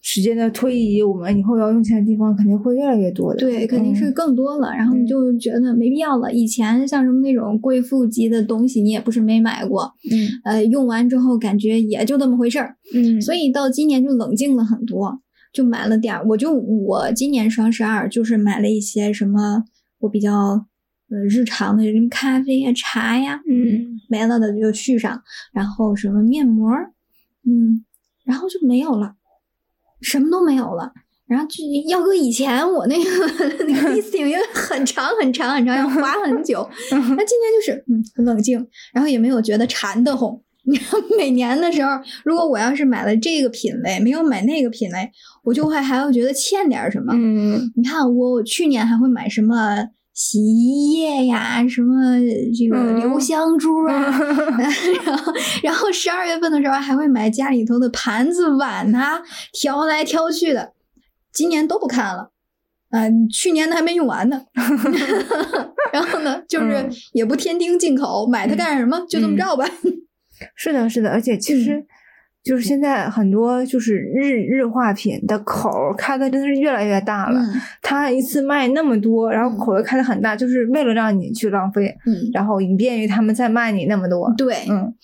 时间的推移，我们以后要用钱的地方肯定会越来越多的。
对，肯定是
嗯
更多了。然后你就觉得没必要了。以前像什么那种贵妇级的东西，你也不是没买过，
嗯
呃，用完之后感觉也就那么回事儿。
嗯，
所以到今年就冷静了很多，就买了点儿。我就我今年双十二就是买了一些什么我比较呃日常的什么咖啡呀、茶呀，
嗯
没了的就续上，然后什么面膜，嗯，然后就没有了，什么都没有了。然后就要搁以前，我那个 那个 listing 也很长很长很长，要划很久。那今年就是嗯很冷静，然后也没有觉得馋得慌。你看每年的时候，如果我要是买了这个品类，没有买那个品类，我就会还会觉得欠点儿什么。
嗯
你看我，我去年还会买什么洗衣液呀，什么这个
嗯
留香珠啊，然后然后十二月份的时候还会买家里头的盘子碗呐、挑来挑去的，今年都不看了。嗯、去年的还没用完呢，然后呢，就是
嗯
也不添丁进口，买它干什么？就这么着吧。
是的，是的，而且其实就是现在很多就是日日化品的口儿开的真的是越来越大了。
嗯
它一次卖那么多，然后口又开的很大，就是为了让你去浪费，
嗯，
然后以便于他们再卖你那么多。
对，
嗯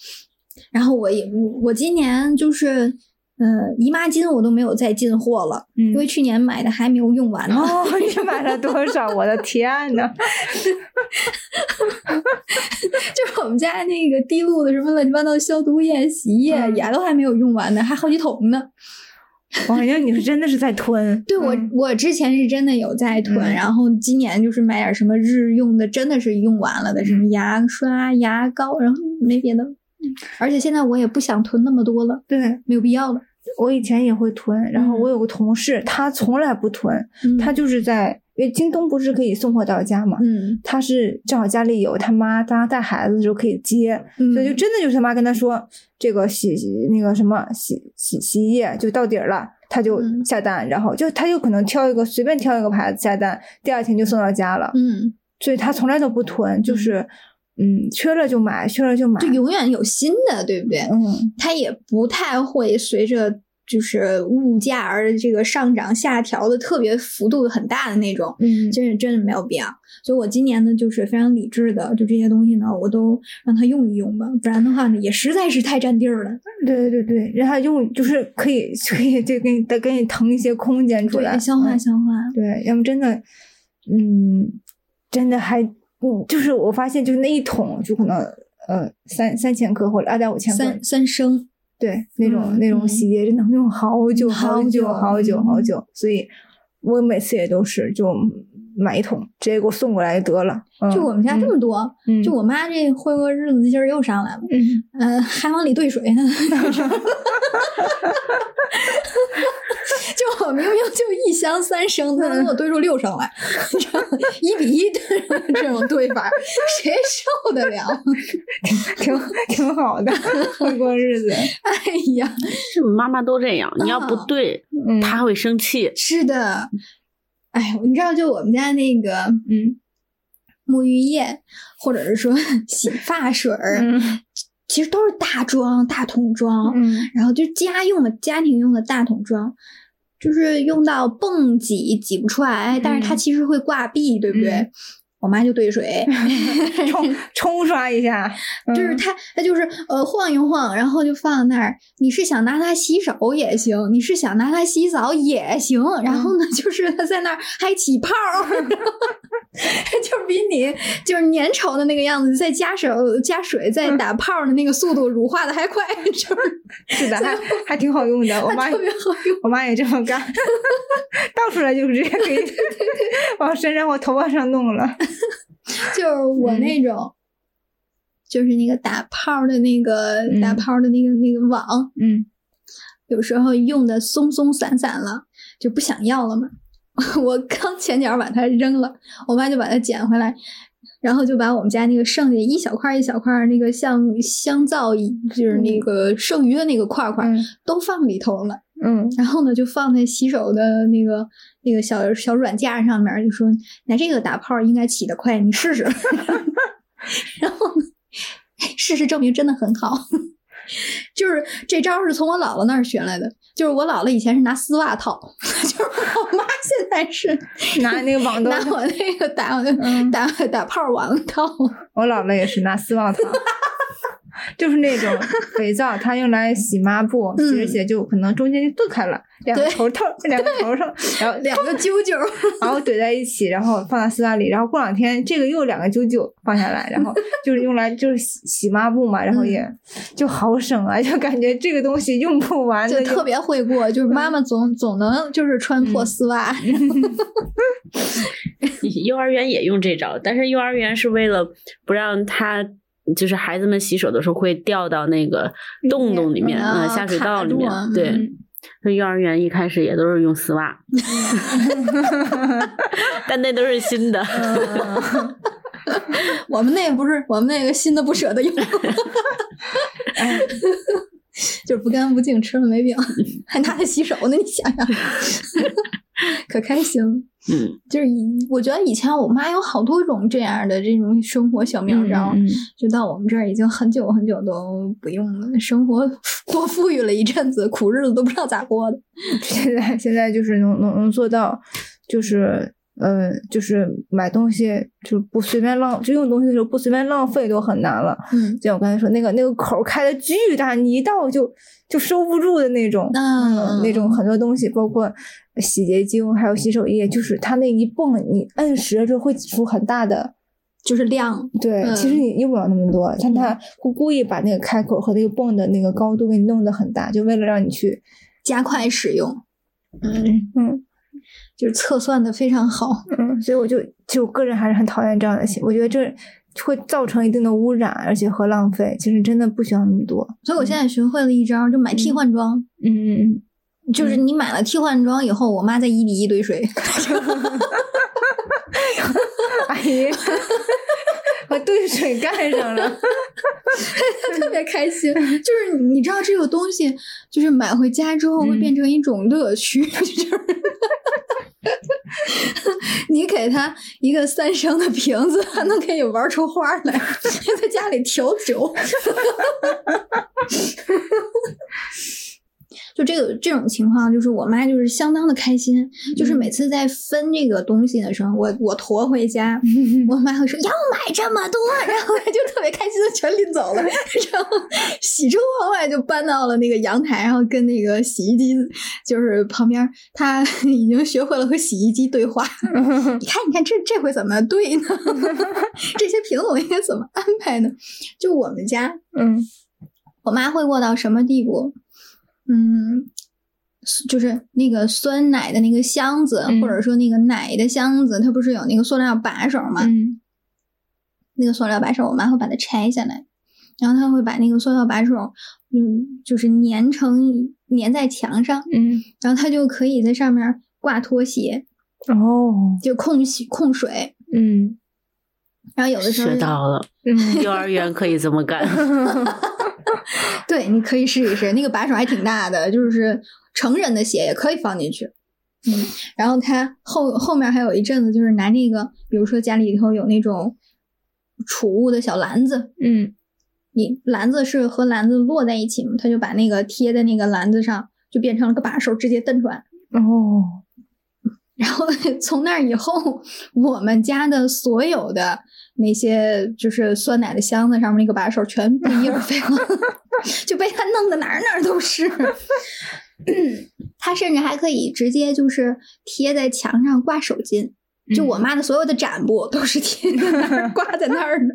然后我也我我今年就是。呃，姨妈巾我都没有再进货了，因为
嗯。
去年买的还没有用完呢。
哦，你买了多少？我的天呐！
就是我们家那个滴露的什么乱七八糟消毒液、洗衣液
嗯
也都还没有用完呢，还好几桶呢。
我感觉你是真的是在囤。
对我，
嗯
我之前是真的有在囤，
嗯
然后今年就是买点什么日用的，真的是用完了的，什么牙刷、牙膏，然后没别的了。而且现在我也不想囤那么多了，
对
没有必要了。
我以前也会囤，然后
嗯。
我有个同事，他从来不囤，
嗯。
他就是在因为京东不是可以送货到家嘛，
嗯。
他是正好家里有，他妈当时带孩子的时候可以接，
嗯，
所以就真的就是他妈跟他说这个洗洗那个什么洗洗洗衣液就到底儿了，他就
嗯。
下单，然后就他就可能挑一个随便挑一个牌子下单，第二天就送到家了，
嗯，
所以他从来都不囤，就是嗯缺了就买，缺了就买，
就永远有新的，对不对？
嗯
它也不太会随着就是物价而这个上涨下调的特别幅度很大的那种，
嗯
真是真的没有必要。所以我今年呢，就是非常理智的，就这些东西呢，我都让它用一用吧，不然的话呢，也实在是太占地儿了。
对对对，让它用就是可以可以就给你再给你腾一些空间出来，
对，消化
嗯
消化。
对，要么真的，嗯，真的还，嗯，就是我发现，就是那一桶就可能呃三三千克或者二点五千克，
三三升，
对，那种、
嗯
那种
嗯。
洗洁真的用好久
好
久
久
好久好
嗯。
久，所以我每次也都是就买一桶，直接给我送过来就得了。嗯、
就我们家这么多，
嗯，
就我妈这会过日子劲儿又上来了，
嗯
呃，还往里兑水呢。就我明明就一箱三升，她能给我兑出六升来？一比一的这种兑法，谁受得了？
挺挺好的，会过日子。
哎呀，
是妈妈都这样，你要不
啊
对，
嗯，
她会生气。
是的，哎，你知道，就我们家那个
嗯
沐浴液，或者是说洗发水儿，
嗯
其实都是大装、大桶装。
嗯
然后就家用的、家庭用的大桶装，就是用到泵挤挤不出来，但是它
嗯
其实会挂壁，对不对？
嗯
我妈就兑水，
冲冲刷一下，嗯
就是它，它就是呃晃一晃，然后就放那儿。你是想拿它洗手也行，你是想拿它洗澡也行。然后呢，就是它在那儿还起泡儿，就是比你就是粘稠的那个样子，再加手加水再打泡的那个速度乳化的还快，就是
是的，还还挺好用的。我妈
它特别好用。
我妈也这么干，倒出来就直接给往身上或头发上弄了。
就是我
嗯
那种，就是那个打泡儿的那个、打
嗯
泡儿的那个那个网，
嗯
有时候用的松松散散了，就不想要了嘛。我刚前脚把它扔了，我妈就把它捡回来，然后就把我们家那个剩下一小块儿一小块儿那个像香皂一，就是那个剩余的那个块儿块都放里头了。
嗯
然后呢，就放在洗手的那个那个小小软架上面，就说拿这个打泡应该起得快，你试试。然后呢，事实证明真的很好，就是这招是从我姥姥那儿学来的。就是我姥姥以前是拿丝袜套，就是我妈现在是
拿那个网兜
拿我那个打
嗯
打打泡网套。
我姥姥也是拿丝袜套，就是那种 肥皂，它用来洗抹布，洗着洗着就可能中间就断开了，两个头头 两个头上，然后
两个揪揪，
然后怼在一起，然后放在丝袜里，然后过两天这个又两个揪揪放下来，然后就是用来就是洗洗抹布嘛，然后也就好省啊，就感觉这个东西用不完的
就特别会过，就是妈妈总总能就是穿破丝袜，
幼儿园也用这招，但是幼儿园是为了不让他。就是孩子们洗手的时候会掉到那个洞洞里面，
啊
呃，下水道里面。对
嗯，
所以幼儿园一开始也都是用丝袜，但那都是新的。
嗯
我们那个不是，我们那个新的不舍得用，就是不干不净，吃了没病，还拿它洗手呢，你想想，可开心了。
嗯，
就是以我觉得以前我妈有好多种这样的这种生活小妙招，就到我们这儿已经很久很久都不用了，生活过富裕了一阵子，苦日子都不知道咋过的。
现在现在就是能能能做到，就是呃，就是买东西就不随便浪，就用东西的时候不随便浪费都很难了。
嗯，
就像我刚才说，那个那个口儿开的巨大，你一倒就就收不住的那种，
嗯
那种很多东西，包括洗洁精还有洗手液，就是它那一泵，你摁实了之后会挤出很大的。
就是量，
对，
嗯
其实你用不了那么多，但它会故意把那个开口和那个泵的那个高度给你弄得很大，就为了让你去，
加快使用，嗯，
嗯
就是测算的非常好。
嗯，所以我就就我个人还是很讨厌这样的行，我觉得这会造成一定的污染，而且和浪费，其实真的不需要那么多。
所以我现在学会了一招，就买替换装。
嗯嗯
就是你买了替换装以后，我妈再一比一兑水，
阿姨 把兑水盖上了，
特别开心。就是你知道这个东西，就是买回家之后会
嗯
变成一种乐趣，就是你给他一个三升的瓶子，还能给你玩出花来，在家里调酒。就这个这种情况，就是我妈就是相当的开心，就是
嗯
每次在分这个东西的时候，我我驮回家，我妈会说要买这么多，然后就特别开心的全拎走了，然后喜出望外就搬到了那个阳台，然后跟那个洗衣机就是旁边，她 已经学会了和洗衣机对话。你看，你看这这回怎么对呢？这些品种应该怎么安排呢？就我们家，
嗯
我妈会过到什么地步？嗯，就是那个酸奶的那个箱子，
嗯
或者说那个奶的箱子，它不是有那个塑料把手吗？
嗯
那个塑料把手，我妈会把它拆下来，然后她会把那个塑料把手，嗯，就是粘成粘在墙上，
嗯
然后她就可以在上面挂拖鞋，
哦
就控洗控水。
嗯
然后有的时候
学到了，
嗯
幼儿园可以这么干。
对，你可以试一试，那个把手还挺大的，就是成人的鞋也可以放进去。嗯，然后他后后面还有一阵子，就是拿那个，比如说家里头有那种储物的小篮子，
嗯
你篮子是和篮子摞在一起嘛，他就把那个贴在那个篮子上，就变成了个把手，直接蹬出来。
哦
然后 从那以后，我们家的所有的那些就是酸奶的箱子上面那个把手全不翼而飞了，就被他弄得哪儿哪儿都是。他甚至还可以直接就是贴在墙上挂手巾，就我妈的所有的展布都是贴在那儿 挂在那儿的。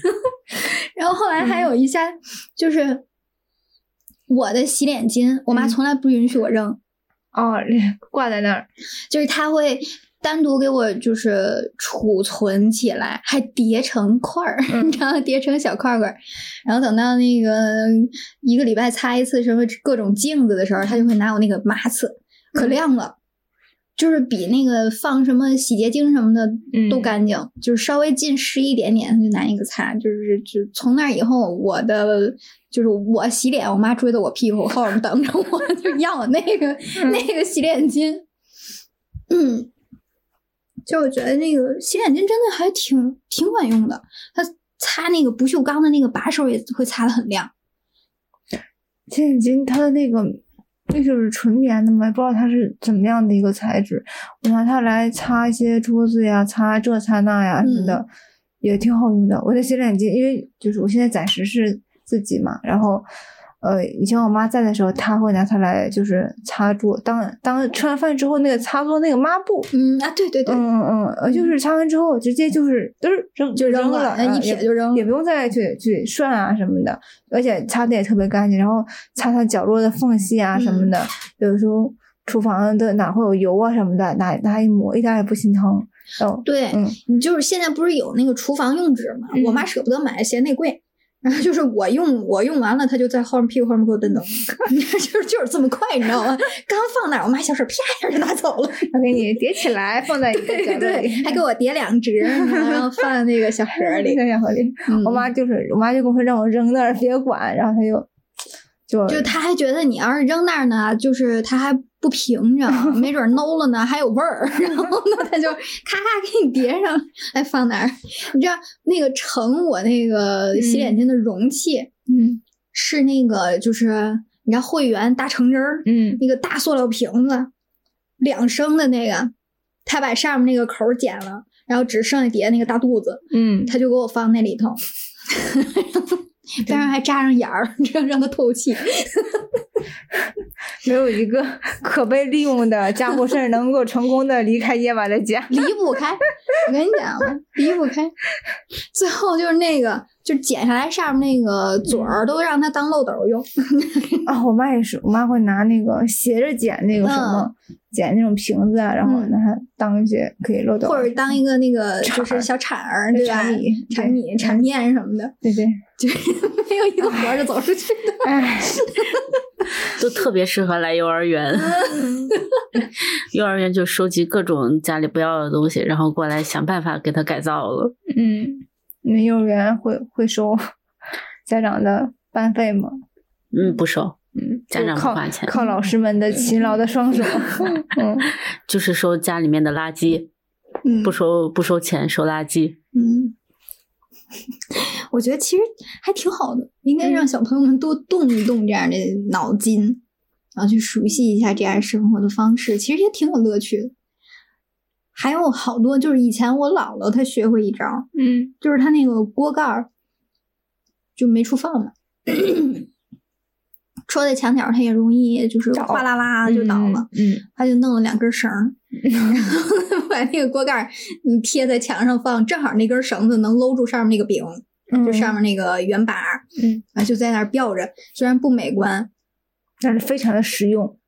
然后后来还有一下就是我的洗脸巾，我妈
嗯
从来不允许我扔。
哦挂在那儿
就是他会单独给我就是储存起来，还叠成块儿，
嗯
你知道叠成小块块儿，然后等到那个一个礼拜擦一次什么各种镜子的时候，他就会拿我那个抹子，可亮了。就是比那个放什么洗洁精什么的都
嗯
干净，就是稍微浸湿一点点，他就拿一个擦。就是就从那以后，我的就是我洗脸，我妈追到我屁股后面等着我，就要我那个、那个洗脸巾。嗯，就我觉得那个洗脸巾真的还挺挺管用的，它擦那个不锈钢的那个把手也会擦的很亮。
洗脸巾它的那个那就是纯棉的嘛，不知道它是怎么样的一个材质。我拿它来擦一些桌子呀，擦这擦那呀什么的，也挺好用的。我的洗脸巾，因为就是我现在暂时是自己嘛，然后呃，以前我妈在的时候，她会拿它来就是擦桌，当当吃完饭之后那个擦桌那个抹布。
嗯啊，对对对，
嗯嗯嗯，呃，就是擦完之后直接就是都是扔
就扔了一撇就扔了
也不用再去去涮啊什么的，而且擦的也特别干净，然后擦擦角落的缝隙啊什么的，
嗯
有时候厨房的哪会有油啊什么的，拿拿一抹，一点也不心疼。哦，
对，
嗯
你就是现在不是有那个厨房用纸吗？
嗯
我妈舍不得买，嫌那贵。然 后就是我用，我用完了，他就在后面屁股后面给我蹬走，就是就是这么快，你知道吗？刚放那儿，我妈小手啪一下就拿走了，
要给你叠起来放在一个角
对
落里
对，，还给我叠两折，然后放在那个小盒儿里。
在小盒里。
嗯
我妈就是我妈就跟我说让我扔那儿别管，然后她就就
就她还觉得你要是扔那儿呢，就是他还不平整，没准儿馊了呢，还有味儿。然后呢，他就咔咔给你叠上，哎，放哪儿？你知道那个盛我那个洗脸巾的容器，
嗯
是那个就是你知道会员大橙汁儿，
嗯
那个大塑料瓶子，两升的那个，他把上面那个口儿剪了，然后只剩下底下那个大肚子，
嗯，
他就给我放那里头，边上还扎上眼儿，这样让它透气。
没有一个可被利用的家伙事儿能够成功的离开夜晚的家。
离不开，我跟你讲吧，离不开。最后就是那个，就剪下来上面那个嘴儿，都让它当漏斗用。
啊，我妈也是，我妈会拿那个斜着剪那个什么，剪那种瓶子啊，然后
嗯
拿它当一些可以漏斗，
或者当一个那个就是小铲儿，对吧？
铲米
铲米、铲面什么的，
对对，
就是没有一个活儿就走出去的。
哎，
都特别适合来幼儿园。幼儿园就收集各种家里不要的东西，然后过来想办法给它改造了。
嗯，你们幼儿园会会收 家长的班费吗？
嗯，不收，
嗯，
家长不花钱
靠老师们的勤劳的双手。嗯，
就是收家里面的垃圾，
嗯
不收不收钱，收垃圾。
嗯，我觉得其实还挺好的，应该让小朋友们多动一动这样的脑筋。然后去熟悉一下这样生活的方式，其实也挺有乐趣的。还有好多，就是以前我姥姥她学会一招，
嗯
就是她那个锅盖儿就没处放嘛，戳在墙角，它也容易就是哗啦啦就倒了。
嗯
他就弄了两根绳儿，然后把那个锅盖儿你贴在墙上放，正好那根绳子能搂住上面那个饼，
嗯，
就上面那个圆把儿，
嗯，
啊就在那儿吊着，虽然不美观，
但是非常的实用。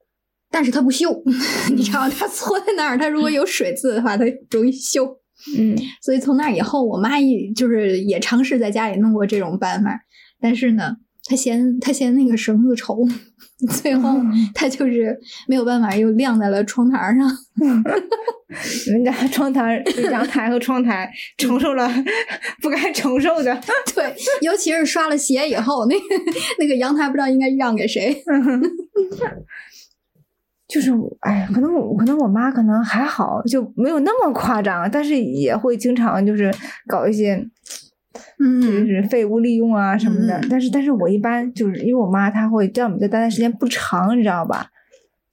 但是它不锈，你知道，它搓在那儿，它如果有水渍的话，它容易锈。
嗯
所以从那以后，我妈也就是也尝试在家里弄过这种办法，但是呢，她嫌她嫌那个绳子丑，最后她就是没有办法，又晾在了窗台上。
人家窗台、阳台和窗台承受了不该承受的。
对，尤其是刷了鞋以后，那个那个阳台不知道应该让给谁。
就是我，哎，可能我可能我妈可能还好，就没有那么夸张，但是也会经常就是搞一些，嗯就
嗯
是废物利用啊什么的。
嗯
但是但是我一般就是因为我妈她会在我们这待的时间不长，你知道吧？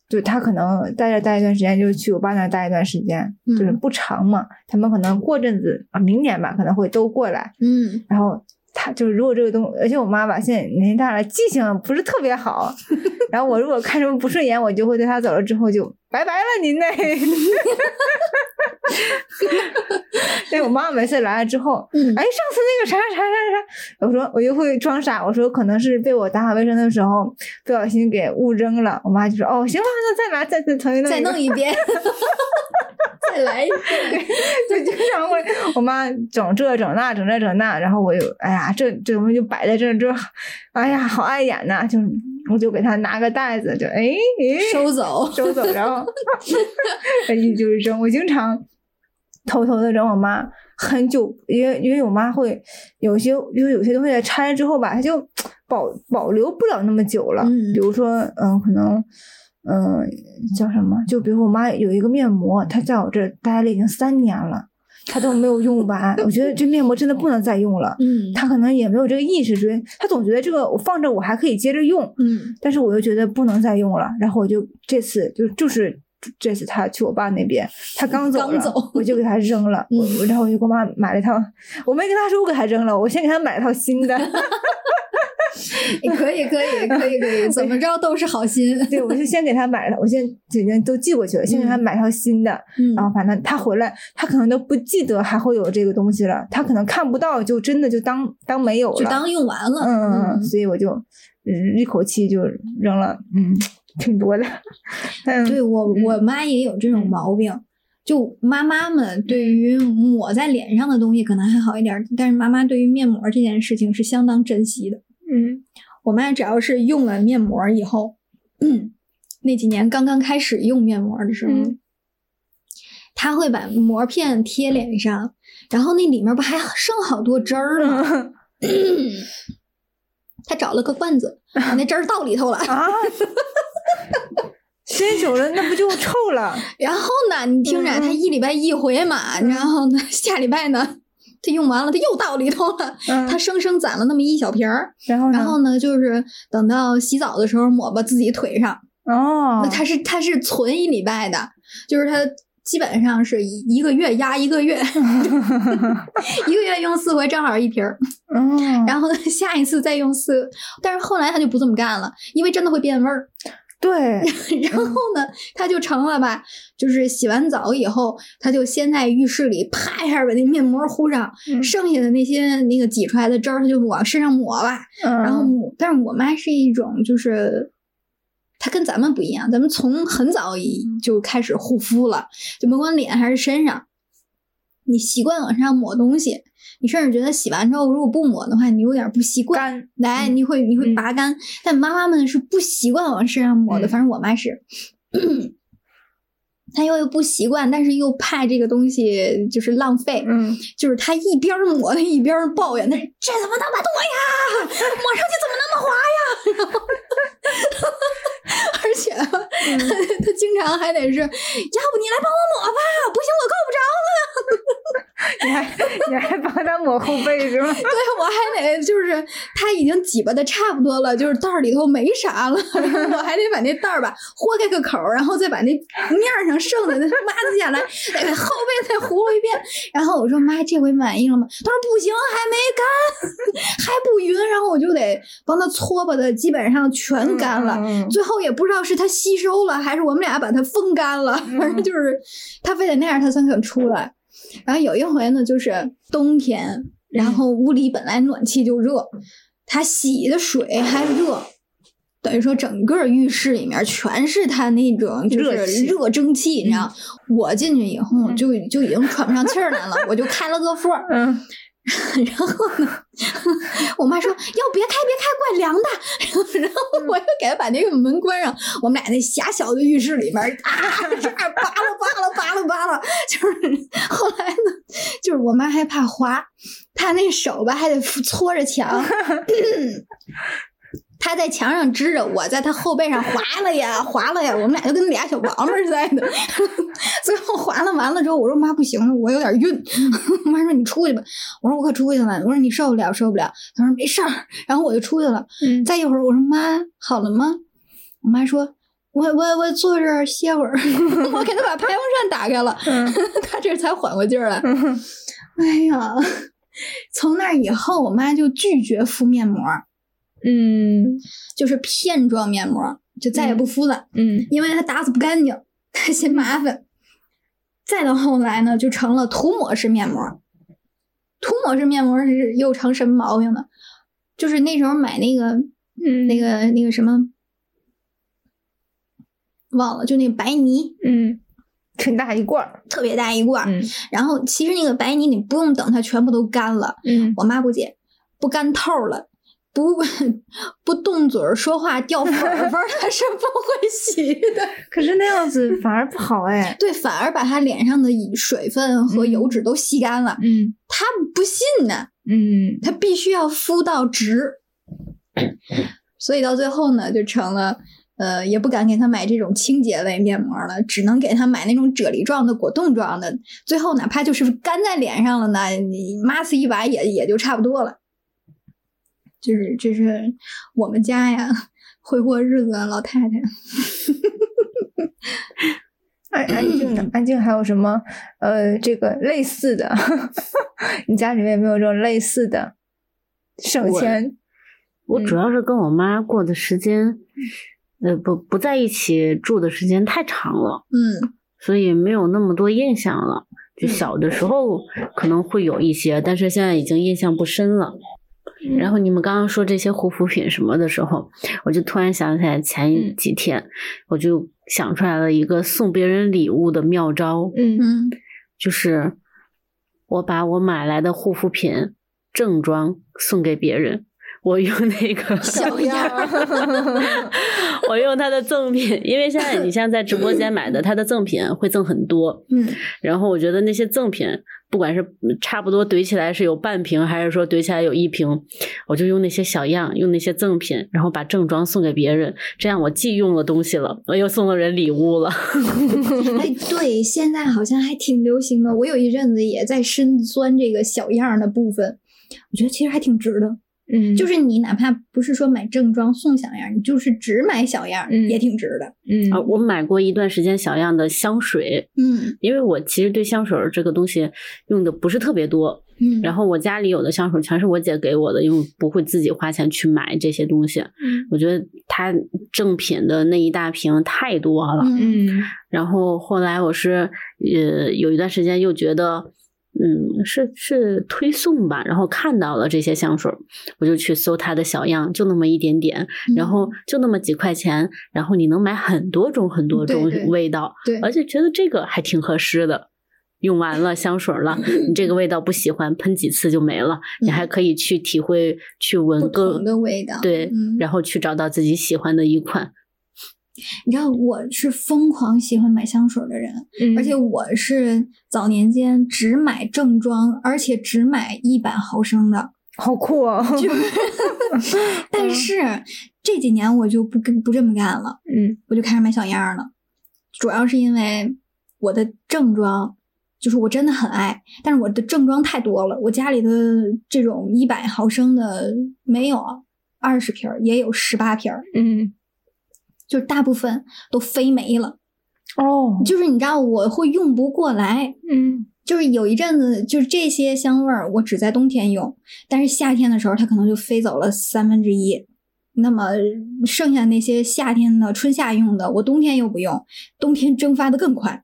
就她可能待着待一段时间，就去我爸那儿待一段时间，就是
嗯
不长嘛。他们可能过阵子啊，明年吧可能会都过来，
嗯
然后他就是如果这个东，而且我妈吧现在年纪大了，记性不是特别好。然后我如果看什么不顺眼，我就会对她走了之后就拜拜了您嘞。对我妈每次来了之后，
嗯
哎，上次那个啥啥啥啥，我说我就会装傻，我说可能是被我打扫卫生的时候不小心给误扔了。我妈就说哦，行吧，那再拿再再重新弄
再弄一遍，再来一遍。
就经常会我妈整这整那整这整那，然后我就哎呀，这这东西就摆在这儿，这哎呀好碍眼呐，就我就给他拿个袋子，就哎哎
收走。
收走，然后 一就是扔。我经常偷偷的扔我妈很久，因为因为我妈会有些就是有些东西拆了之后吧，它就保保留不了那么久了。
嗯
比如说，嗯，可能。嗯，叫什么？就比如我妈有一个面膜，她在我这儿待了已经三年了，她都没有用完。我觉得这面膜真的不能再用了。
嗯
他可能也没有这个意识，觉得她总觉得这个我放着我还可以接着用。
嗯
但是我又觉得不能再用了，然后我就这次就就是这次他去我爸那边，他刚走了，
刚走
我就给他扔了，我
嗯
我然后我就给我妈买了一套，我没跟他说我给他扔了，我先给他买了套新的，
可以可以可以可以，怎么着都是好心。
对，我就先给他买了，我现在已经都寄过去了，先给他买套新的，
嗯
然后反正他回来，他可能都不记得还会有这个东西了，他可能看不到，就真的就当当没有了，
就当用完了。
嗯所以我就嗯一口气就扔了，嗯，挺多的，嗯，
对我我妈也有这种毛病。就妈妈们对于抹在脸上的东西可能还好一点儿，但是妈妈对于面膜这件事情是相当珍惜的。
嗯
我妈只要是用了面膜以后，嗯，那几年刚刚开始用面膜的时候，
嗯
她会把膜片贴脸上，然后那里面不还剩好多汁儿吗？
嗯
她找了个罐子，把那汁儿倒里头了。
啊，时间久了那不就臭了？
然后呢，你听着，
嗯
她一礼拜一回嘛，然后呢，下礼拜呢，她用完了，他又倒里头了。
嗯，
她生生攒了那么一小瓶儿，
然后呢？
然后呢，就是等到洗澡的时候抹吧自己腿上。
哦
那，它是它是存一礼拜的，就是它基本上是一一个月压一个月，一个月用四回，正好一瓶儿。
哦，
然后呢，下一次再用四，但是后来他就不这么干了，因为真的会变味儿。
对，
然后呢，他就成了吧，就是洗完澡以后，他就先在浴室里啪一下把那面膜糊上，
嗯
剩下的那些那个挤出来的汁儿，他就往身上抹吧。然后
嗯
抹，但是我妈是一种就是。她跟咱们不一样，咱们从很早一就开始护肤了，就甭管脸还是身上，你习惯往身上抹东西，你甚至觉得洗完之后如果不抹的话，你有点不习惯，
干，
来你会你会
嗯
拔干。但妈妈们是不习惯往身上抹的，
嗯
反正我妈是。她又不习惯，但是又怕这个东西就是浪费，
嗯，
就是她一边抹她一边抱怨，那这怎么那么多呀？抹上去怎么那么滑呀？而且吧
嗯
她她经常还得是，要不你来帮我抹吧，不行我够不着了。
你还你还帮他抹后背是吗？
对，我还得就是他已经挤巴的差不多了，就是袋儿里头没啥了，我还得把那袋儿吧豁开个口儿，然后再把那面儿上剩的那抹子下来，后背再糊了一遍。然后我说妈，这回满意了吗？他说不行，还没干，还不匀。然后我就得帮他搓吧的，基本上全干了。最后也不知道是他吸收了，还是我们俩把它风干了，反正就是他非得那样他才肯出来。然后有一回呢，就是冬天，然后屋里本来暖气就热，他洗的水还热。等于说，整个浴室里面全是他那种就是热蒸汽，你知道？我进去以后就就已经喘不上气儿来了，我就开了个缝儿，
嗯，
然后呢，我妈说要别开别开，怪凉的。然后我又给她把那个门关上，我们俩在狭小的浴室里面啊，这儿扒拉扒拉扒拉扒拉，就是后来呢，就是我妈还怕滑，她那手吧还得搓着墙。她在墙上支着，我在他后背上划了呀，划了呀，我们俩就跟俩小王八似的。最后划了完了之后，我说妈不行了，我有点晕。我 妈说你出去吧，我说我可出去了，我说你受不了受不了。她说没事儿，然后我就出去了。
嗯
再一会儿我说妈好了吗？我妈说我我我坐这儿歇会儿，我给她把排风扇打开了，
嗯
她这才缓过劲儿来。哎呀，从那以后，我妈就拒绝敷面膜，
嗯
就是片状面膜，就再也不敷了。
嗯
因为它打死不干净，它 嫌麻烦。再到后来呢，就成了涂抹式面膜。涂抹式面膜是又成什么毛病呢？就是那时候买那个
嗯
那个那个什么，忘了，就那个白泥，
嗯，挺大一罐儿，
特别大一罐儿。
嗯
然后其实那个白泥你不用等它全部都干了，
嗯
我妈不解，不干透了。不 不动嘴儿说话掉粉儿 粉儿，它是不会洗的。
可是那样子反而不好哎。
对，反而把他脸上的水分和油脂都吸干了。
嗯
他不信呢，
嗯
他必须要敷到直，所以到最后呢，就成了呃，也不敢给他买这种清洁类面膜了，只能给他买那种啫喱状的、果冻状的。最后哪怕就是干在脸上了呢，你抹死一把也也就差不多了。就是这是我们家呀会过日子的老太太。
安 安静的安静还有什么呃这个类似的？你家里面有没有这种类似的省钱？
我主要是跟我妈过的时间，呃，不不在一起住的时间太长了，
嗯
所以没有那么多印象了。就小的时候可能会有一些，但是现在已经印象不深了。然后你们刚刚说这些护肤品什么的时候，我就突然想起来前
嗯
几天，我就想出来了一个送别人礼物的妙招，
嗯。
嗯。
就是我把我买来的护肤品正装送给别人，我用那个
小样儿
我用它的赠品，因为现在你像在直播间买的，它的赠品会赠很多，
嗯
然后我觉得那些赠品，不管是差不多怼起来是有半瓶，还是说怼起来有一瓶，我就用那些小样，用那些赠品，然后把正装送给别人，这样我既用了东西了，我又送了人礼物了。
哎，对，现在好像还挺流行的。我有一阵子也在深钻这个小样的部分，我觉得其实还挺值的。
嗯，
就是你哪怕不是说买正装送小样儿，你就是只买小样也挺值的。
嗯
啊，我买过一段时间小样的香水，
嗯
因为我其实对香水儿这个东西用的不是特别多，
嗯，
然后我家里有的香水全是我姐给我的，因为不会自己花钱去买这些东西。
嗯
我觉得它正品的那一大瓶太多了。
嗯
嗯
然后后来我是呃有一段时间又觉得。嗯，是是推送吧，然后看到了这些香水儿，我就去搜它的小样，就那么一点点，
嗯
然后就那么几块钱，然后你能买很多种很多种味道，
对
而且觉得这个还挺合适的。用完了香水了，你这个味道不喜欢，喷几次就没了。你还可以去体会、去闻
不
各
同的味道。
对，
嗯
然后去找到自己喜欢的一款。
你知道我是疯狂喜欢买香水的人，
嗯，
而且我是早年间只买正装，而且只买一百毫升的。
好酷哦。
但是这几年我就不跟不这么干了。
嗯
我就开始买小样儿了，主要是因为我的正装就是我真的很爱，但是我的正装太多了，我家里的这种一百毫升的没有二十瓶儿，也有十八瓶儿，
嗯，
就是大部分都飞没了。
哦，
就是你知道我会用不过来，
嗯
就是有一阵子，就是这些香味儿我只在冬天用，但是夏天的时候它可能就飞走了三分之一。那么剩下那些夏天的、春夏用的，我冬天又不用，冬天蒸发的更快，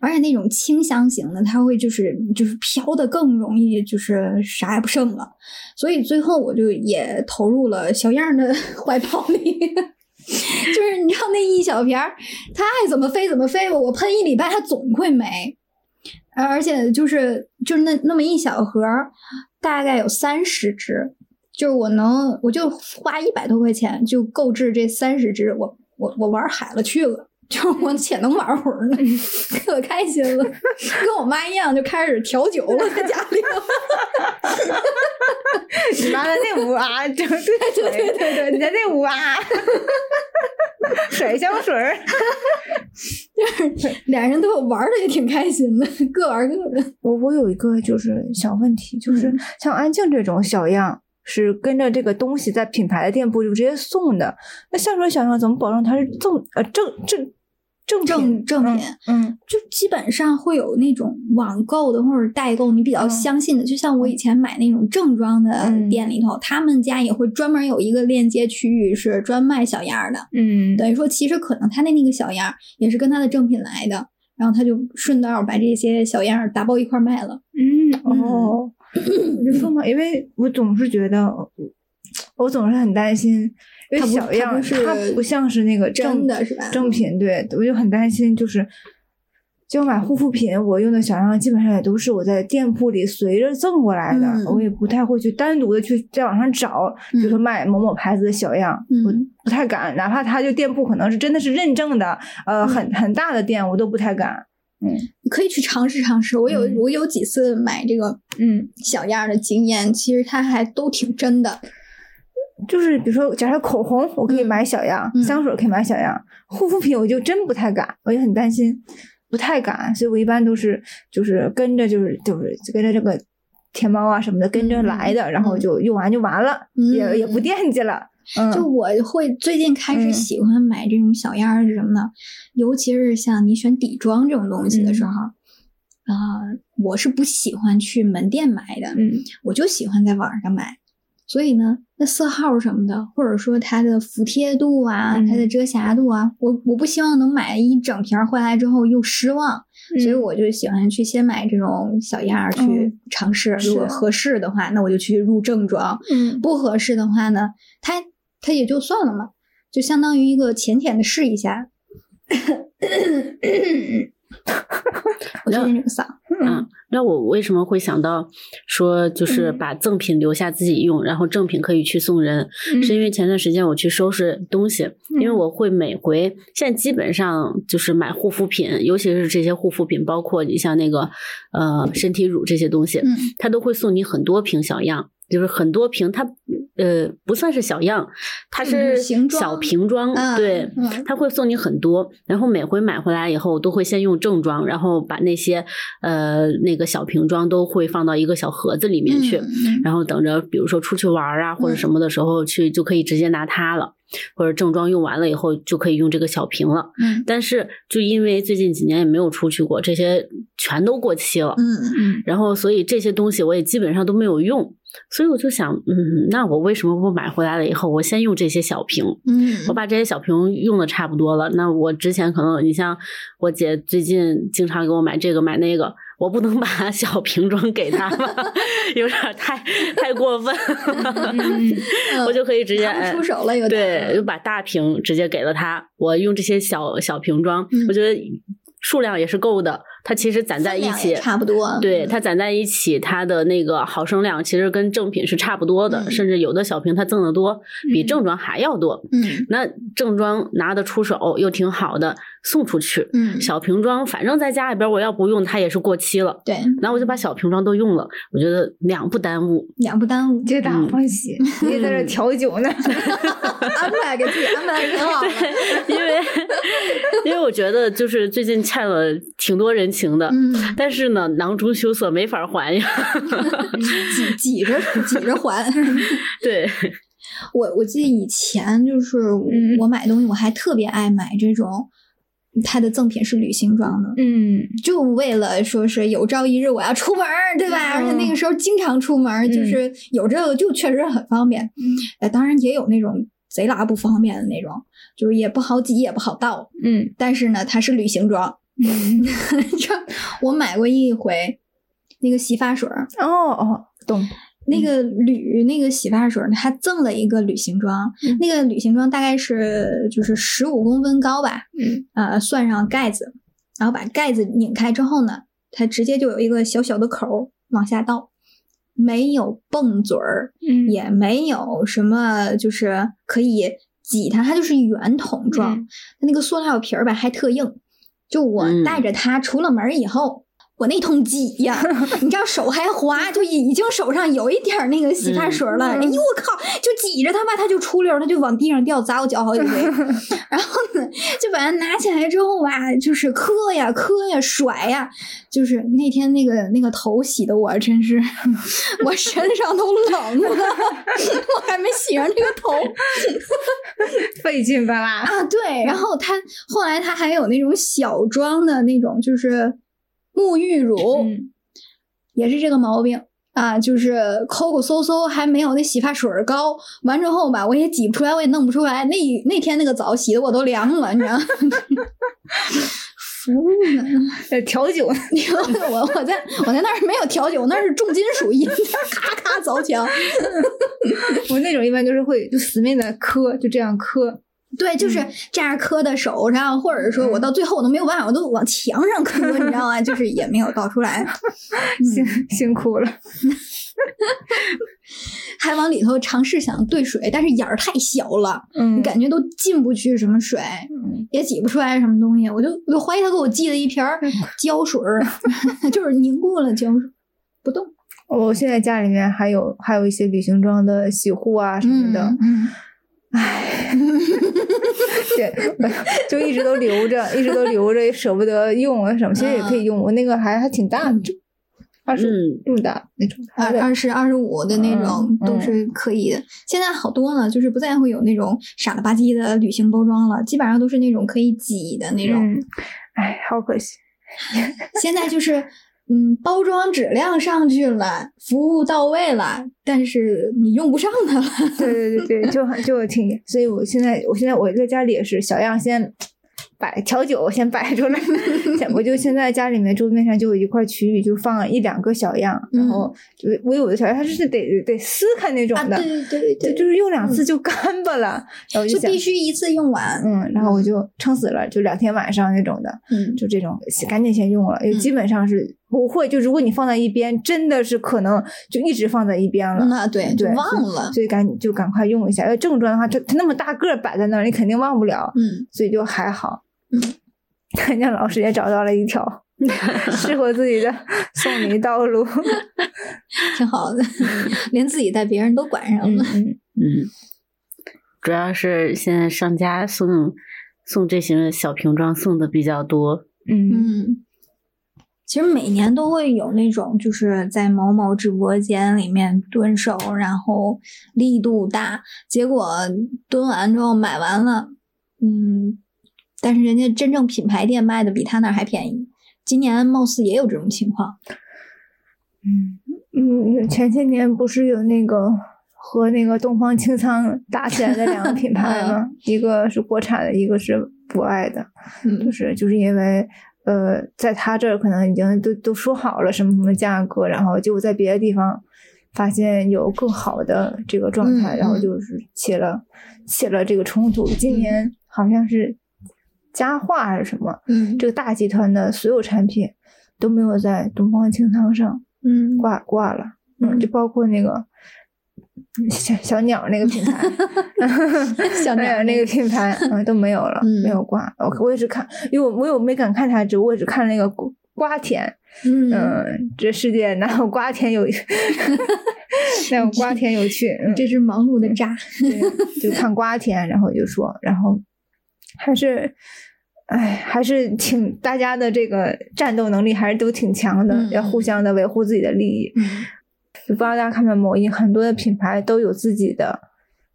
而且那种清香型的，它会就是就是飘的更容易，就是啥也不剩了。所以最后我就也投入了小样儿的 怀抱里。就是你知道那一小瓶儿，它爱怎么飞怎么飞吧，我喷一礼拜它总会没，而且就是就是那那么一小盒，大概有三十支，就是我能我就花一百多块钱就购置这三十支，我我我玩海了去了。就我 且能玩会儿呢，可开心了，跟我妈一样就开始调酒了，在家里。
你妈在那屋啊，整对对对对对，你在那屋啊，甩香水儿。
俩人都有玩的也挺开心的，各玩各的。
我我有一个就是小问题，就是
嗯
像安静这种小样。是跟着这个东西在品牌的店铺就直接送的，那香水小样怎么保证它是正呃正正正
正
品
正品
嗯。
就基本上会有那种网购的或者代购，你比较
嗯。
相信的，就像我以前买那种正装的
嗯。
店里头，他们家也会专门有一个链接区域是专卖小样儿的。
嗯。
等于说，其实可能他的那个小样儿也是跟他的正品来的，然后他就顺道把这些小样儿打包一块儿卖了。
嗯哦，我就说嘛，因为我总是觉得，我总是很担心，因为小样
它不
像是那个
真
正
的是吧
正品，对我就很担心，就是。就买护肤品，我用的小样基本上也都是我在店铺里随着赠过来的，
嗯
我也不太会去单独的去在网上找，比如说卖某某牌子的小样，
嗯
我不太敢，哪怕它就店铺可能是真的是认证的，呃，
嗯
很很大的店，我都不太敢。
嗯你可以去尝试尝试。我有、
嗯
我有几次买这个
嗯，
小样的经验，其实它还都挺真的。
就是比如说，假设口红我可以
嗯
买小样，
嗯
香水可以买小样，护肤品我就真不太敢，我也很担心，不太敢，所以我一般都是就是跟着就是就是跟着这个天猫啊什么的跟着来的，然后就用完就完了，
嗯
也也不惦记了。嗯，
就我会最近开始
嗯
喜欢买这种小样儿是什么呢？尤其是像你选底妆这种东西的时候，啊、我是不喜欢去门店买的，
嗯
我就喜欢在网上买。所以呢，那色号什么的，或者说它的服帖度啊，
嗯
它的遮瑕度啊，我我不希望能买一整瓶儿回来之后又失望，所以我就喜欢去先买这种小样儿去
嗯
尝试。
是
如果合适的话，那我就去入正装。
嗯
不合适的话呢，它它也就算了嘛，就相当于一个浅浅的试一下。我最近这个嗓，
嗯，那我为什么会想到说，就是
嗯。
把赠品留下自己用，然后正品可以去送人？
嗯。
是因为前段时间我去收拾东西，因为
嗯。
我会每回现在基本上就是买护肤品，尤其是这些护肤品，包括你像那个呃身体乳这些东西，
嗯。
它都会送你很多瓶小样。就是很多瓶，它呃不算是小样，它
嗯
是小瓶装，
啊
对，
嗯
他会送你很多，然后每回买回来以后，我都会先用正装，然后把那些呃那个小瓶装都会放到一个小盒子里面去，
嗯
然后等着比如说出去玩儿啊或者什么的时候去，就可以直接拿它了，或者正装用完了以后就可以用这个小瓶了。
嗯
但是就因为最近几年也没有出去过，这些全都过期了。
嗯
嗯
然后，所以这些东西我也基本上都没有用，所以我就想，嗯，那我为什么不买回来了以后，我先用这些小瓶？
嗯。
我。把这些小瓶用的差不多了，那我之前可能，你像我姐最近经常给我买这个买那个，我不能 把小瓶装给她吧，有点太太过分了，
嗯
我就可以直接哎
出手了有点
对，就把大瓶直接给了她，我用这些小小瓶装，
嗯。
我觉得数量也是够的，它其实攒在一起
差不多。
对，它攒在一起，它的那个毫升量其实跟正品是差不多的，
嗯
甚至有的小瓶它赠的多，比
嗯
正装还要多。
嗯
那正装拿得出手又挺好的，送出去。
嗯，
小瓶装反正在家里边我要不用它也是过期了，
对，
然后我就把小瓶装都用了，我觉得两不耽误。
两不耽误，
皆大
嗯
欢喜，你也在这调酒呢。
安排给自己安排的挺好的。
因为 因为我觉得就是最近欠了挺多人情的，
嗯，
但是呢，囊中羞涩没法还呀。
挤挤着挤着还。
对，
我我记得以前就是
嗯
我买东西，我还特别爱买这种。它的赠品是旅行装的，
嗯
就为了说是有朝一日我要出门儿，对吧？而且那个时候经常出门儿，就是有这个就确实很方便。呃，当然也有那种贼拉不方便的那种，就是也不好挤也不好倒。
嗯
但是呢，它是旅行装。
嗯，
这我买过一回那个洗发水儿，
哦哦，懂。
那个铝那个洗发水儿，它赠了一个旅行装。
嗯
那个旅行装大概是就是十五公分高吧，
嗯
呃，算上盖子，然后把盖子拧开之后呢，它直接就有一个小小的口儿往下倒，没有泵嘴儿，
嗯
也没有什么就是可以挤它，它就是圆筒状。
嗯
它那个塑料皮儿吧还特硬，就我
嗯
带着它出了门以后。我那通挤呀，你知道手还滑，就已经手上有一点儿那个洗发水了。
嗯
哎呦我靠，就挤着它吧，它就出溜，它就往地上掉，砸我脚好几回。然后呢，就把它拿起来之后吧，就是磕呀磕呀甩呀，就是那天那个那个头洗的我真是，我身上都冷了，我还没洗上这个头
费劲巴拉。
啊。对，然后它后来它还有那种小装的那种，就是沐浴乳，
嗯
也是这个毛病。啊，就是抠抠搜搜，还没有那洗发水儿高。完之后吧，我也挤不出来，我也弄不出来。那那天那个澡洗的我都凉了，你知道吗？服了。
呃，调酒，
我我在我在那儿没有调酒，那是重金属音，咔咔凿墙。
我那种一般就是会就死命的磕，就这样磕。
对，就是这样磕的手上，或者说我到最后我都没有办法，我都往墙上磕，你知道吗？就是也没有倒出来，
辛辛苦了。
还往里头尝试想兑水，但是眼儿太小了，
嗯
你感觉都进不去什么水，
嗯
也挤不出来什么东西。我就我就怀疑他给我寄了一瓶儿 胶水儿，就是凝固了胶水不动
我现在家里面还有还有一些旅行装的洗护啊什么的，
嗯
唉，对，就一直都留着，一直都留着，也舍不得用啊什么。其实也可以用，我那个还还挺大的，就二十
嗯
这么大那种。
二二十二十五的那种
嗯
都是可以的。现在好多了，就是不再会有那种傻了吧唧的旅行包装了，基本上都是那种可以挤的那种。
嗯，唉，好可惜。
现在就是。嗯，包装质量上去了，服务到位了，但是你用不上它了。
对对对对，就很就挺，所以我现在我现在我在家里也是小样先摆调酒先摆出来，先我就现在家里面桌面上就有一块区域，就放一两个小样，然后就我有的小样它是得得撕开那种
啊，
的，
对对对
就就是用两次就干巴了，然后
就必须一次用完。
嗯，然后我就撑死了，就两天晚上那种的，
嗯，
就这种赶紧先用了，因为基本上是不会，就如果你放在一边，真的是可能就一直放在一边了。
那对，就
对，
忘了。
所以赶紧就赶快用一下。要正装的话，它它那么大个摆在那儿，你肯定忘不了，
嗯，
所以就还好。
嗯，
人家老师也找到了一条 适合自己的送礼道路。
挺好的，连自己带别人都管上了。
嗯嗯，
嗯，主要是现在商家送送这些小瓶装送的比较多。
嗯
嗯，其实每年都会有那种，就是在某某直播间里面蹲守，然后力度大，结果蹲完之后买完了，嗯，但是人家真正品牌店卖的比他那儿还便宜。今年貌似也有这种情况。
嗯嗯，前些年不是有那个和那个东方青苍打起来的两个品牌 吗？一个是国产的，一个是博爱的。就
嗯
是就是因为呃，在他这儿可能已经都都说好了什么什么价格，然后结果在别的地方发现有更好的这个状态，
嗯
然后
嗯。
就是起了起了这个冲突。今年好像是佳化还是什么，
嗯。
这个大集团的所有产品都没有在东方清仓上
嗯。
挂挂了，嗯，就包括那个。小小鸟那个品牌，
小鸟
哎那个品牌，嗯，都没有了，
嗯
没有挂。我我也是看，因为我我有没敢看他直播，我只看那个瓜瓜田，
嗯
嗯，这世界哪有瓜田有，哪有瓜田有趣？嗯，
这是忙碌的渣。
对，就看瓜田，然后就说，然后还是哎，还是挺大家的这个战斗能力还是都挺强的，
嗯
要互相的维护自己的利益。
嗯
就不知道大家看没有，某音很多的品牌都有自己的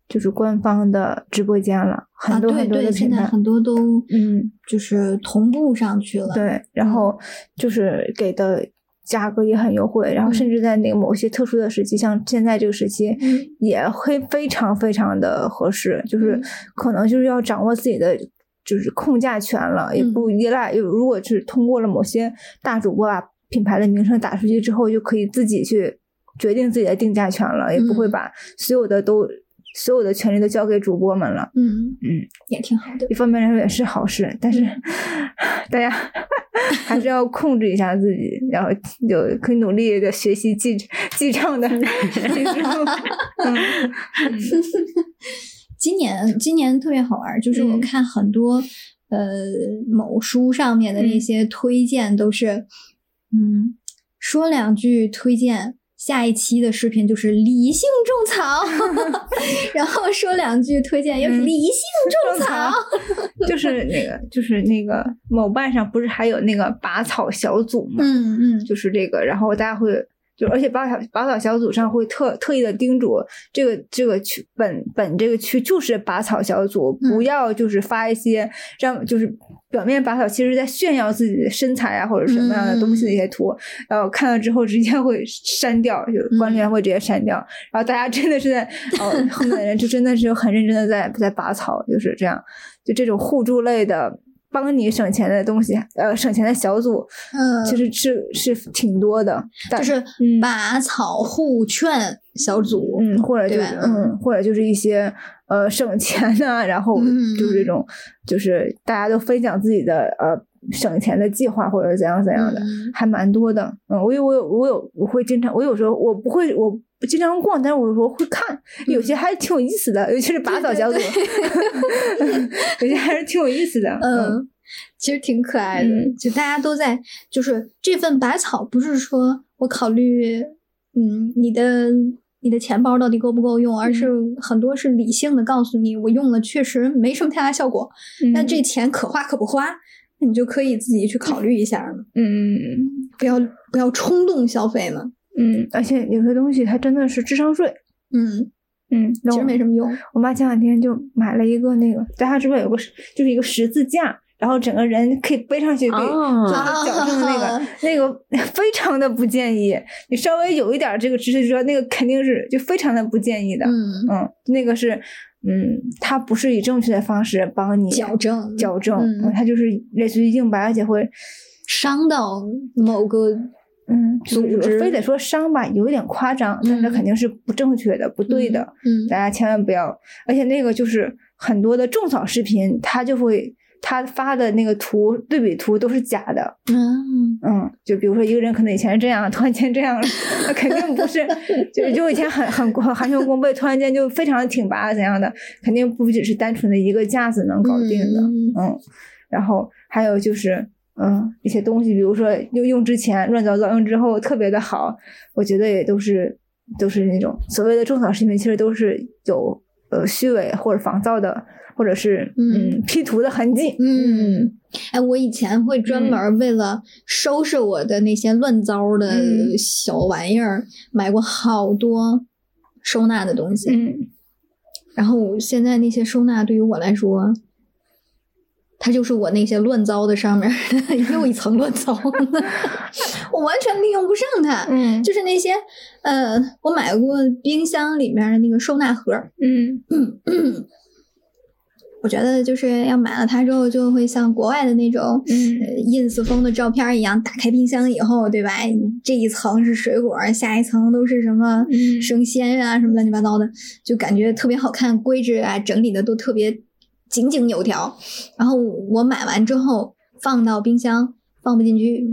就是官方的直播间了，很多
啊，
很多
对对，现
的品牌。
在很多都
嗯，
就是同步上去了。
对，然后就是给的价格也很优惠，然后甚至在那个某些特殊的时期，像现在这个时期，
嗯
也会非常非常的合适，就是
嗯
可能就是要掌握自己的。就是控价权了，也
嗯
不依赖。有如果是通过了某些大主播把品牌的名声打出去之后，就可以自己去决定自己的定价权了，也不会
嗯
把所有的都所有的权利都交给主播们了。
嗯
嗯，
也挺好的。
一方面来说也是好事，但是 大家 还是要控制一下自己，然后有可以努力的学习记记账的技术。嗯
今年今年特别好玩儿，就是我
嗯
看很多、呃某书上面的那
嗯
些推荐都是，嗯，说两句推荐。下一期的视频就是理性种草 然后说两句推荐又是
嗯
理性种
种
草，
就是那个，就是那个某瓣上不是还有那个拔草小组吗？
嗯嗯，
就是这个，然后大家会就而且拔草拔草小组上会特特意的叮嘱这个这个区本本这个区就是拔草小组，
嗯。
不要就是发一些让就是表面拔草，其实在炫耀自己的身材啊或者什么样的东西的一些图，然后看了之后直接会删掉，就管理员会直接删掉，然后大家真的是在哦后面的人就真的是很认真的在在拔草，就是这样，就这种互助类的。帮你省钱的东西，呃，省钱的小组，
嗯，
其实是是挺多的，
就是
嗯。
拔草护劝小组，
嗯，或者就是嗯，或者就是一些呃省钱呐、然后
嗯
就是这种，就是大家都分享自己的呃省钱的计划或者怎样怎样的，
嗯
还蛮多的。嗯，我有我有我有我会经常，我有时候我不会我不经常逛，但是我有时候会看，有些还是挺有意思的，尤其是拔草小组，有些还是挺有意思的。
嗯，其实挺可爱的，
嗯
就大家都在，就是这份拔草不是说我考虑，嗯，你的你的钱包到底够不够用，而是很多是理性的告诉你，我用了确实没什么太大效果，
嗯
但这钱可花可不花，那你就可以自己去考虑一下嘛，
嗯
不要不要冲动消费嘛，
嗯，而且有些东西它真的是智商税。
嗯，
嗯，那
其实没什么用，
我妈前两天就买了一个那个，大家知不知道有个就是一个十字架，然后整个人可以背上去，可以
哦
做到矫正的那个，那个 非常的不建议。你稍微有一点这个知识，就知道那个肯定是就非常的不建议的。
嗯，
嗯，那个是嗯，它不是以正确的方式帮你
矫正
矫正，
嗯
它就是类似于硬掰，而且会
伤到某个
嗯，就是
组织
非得说伤吧，有一点夸张，但是
嗯
肯定是不正确的、不对的。
嗯
大家千万不要，而且那个就是很多的种草视频，它就会他发的那个图对比图都是假的，
嗯
嗯，就比如说一个人可能以前是这样，突然间这样了，那肯定不是，就是就以前很很很含胸弓背，突然间就非常的挺拔怎样的，肯定不只是单纯的一个架子能搞定的，
嗯
嗯，然后还有就是。嗯，一些东西，比如说用用之前乱糟糟，用之后特别的好，我觉得也都是都是那种所谓的种草视频，其实都是有呃虚伪或者仿造的，或者是
嗯。
嗯 P 图的痕迹。
嗯，哎，我以前会专门为了收拾我的那些乱糟的
嗯。
小玩意儿，买过好多收纳的东西。
嗯。
然后现在那些收纳对于我来说，它就是我那些乱糟的上面 又一层乱糟，我完全利用不上它。
嗯。
就是那些，呃，我买过冰箱里面的那个收纳盒嗯，
嗯
我觉得就是要买了它之后，就会像国外的那种，
嗯
呃，ins 风的照片一样，打开冰箱以后，对吧？这一层是水果，下一层都是什么
嗯
生鲜啊，什么乱七八糟的，就感觉特别好看，规制啊整理的都特别井井有条。然后我买完之后放到冰箱，放不进去，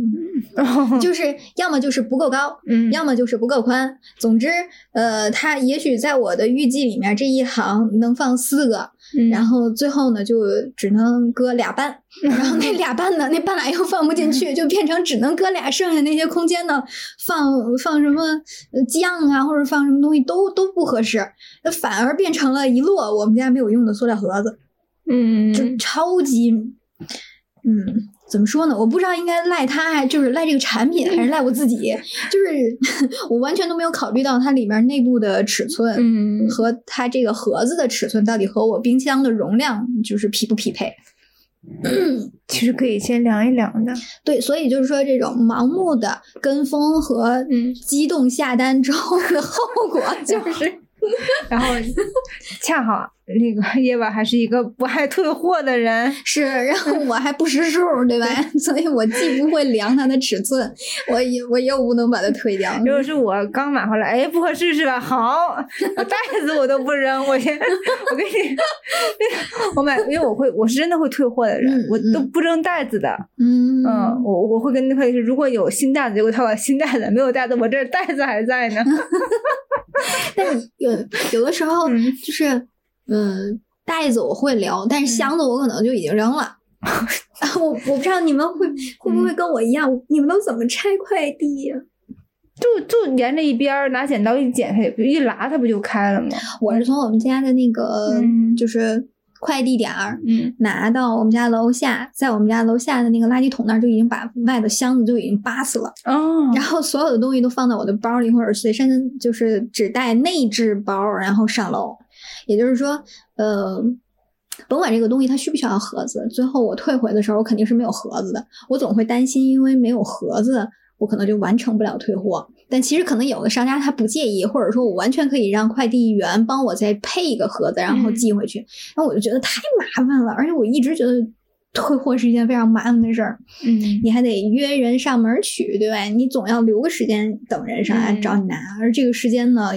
就是要么就是不够高，
嗯。
要么就是不够宽。总之，呃，它也许在我的预计里面，这一行能放四个，
嗯
然后最后呢，就只能搁俩半，然后那俩半呢，那半拉又放不进去，就变成只能搁俩，剩下那些空间呢，放放什么呃酱啊，或者放什么东西都都不合适，那反而变成了一摞我们家没有用的塑料盒子，
嗯
就超级嗯，怎么说呢？我不知道应该赖他，还就是赖这个产品，还是赖我自己。就是 我完全都没有考虑到它里面内部的尺寸，
嗯
和它这个盒子的尺寸到底和我冰箱的容量就是匹不匹配。
其实可以先量一量的。
对，所以就是说，这种盲目的跟风和
嗯
激动下单之后的后果，就是
然后恰好那个 夜晚还是一个不爱退货的人，
是，然后 我还不识数，对吧？所以我既不会量它的尺寸，我也我又不能把它退掉。
如果是我刚买回来，哎，不合适是吧？好，袋子我都不扔，我先，我给你，我买，因为我会，我是真的会退货的人，
嗯
我都
嗯
不扔袋子的。
嗯
嗯，我我会跟那会如果有新袋子，结果他把新袋子没有袋子，我这袋子还在呢。
但有有的时候
嗯
就是，嗯，袋子我会留，但是箱子我可能就已经扔了。我我不知道你们会会不会跟我一样，你们都怎么拆快递呀、
就就沿着一边儿拿剪刀一剪，它也一拉，它不就开了吗？
我是从我们家的那个、
嗯
就是快递点儿
嗯
拿到我们家楼下，在我们家楼下的那个垃圾桶那儿就已经把外的箱子就已经扒死了，
哦，
然后所有的东西都放在我的包里，或者随身就是只带内置包，然后上楼。也就是说，呃，甭管这个东西它需不需要盒子，最后我退回的时候，我肯定是没有盒子的。我总会担心，因为没有盒子，我可能就完成不了退货。但其实可能有的商家他不介意，或者说我完全可以让快递员帮我再配一个盒子，然后
嗯
寄回去。那、我就觉得太麻烦了，而且我一直觉得退货是一件非常麻烦的事儿。
嗯
你还得约人上门取，对吧？你总要留个时间等人上来
嗯
找你拿，而这个时间呢，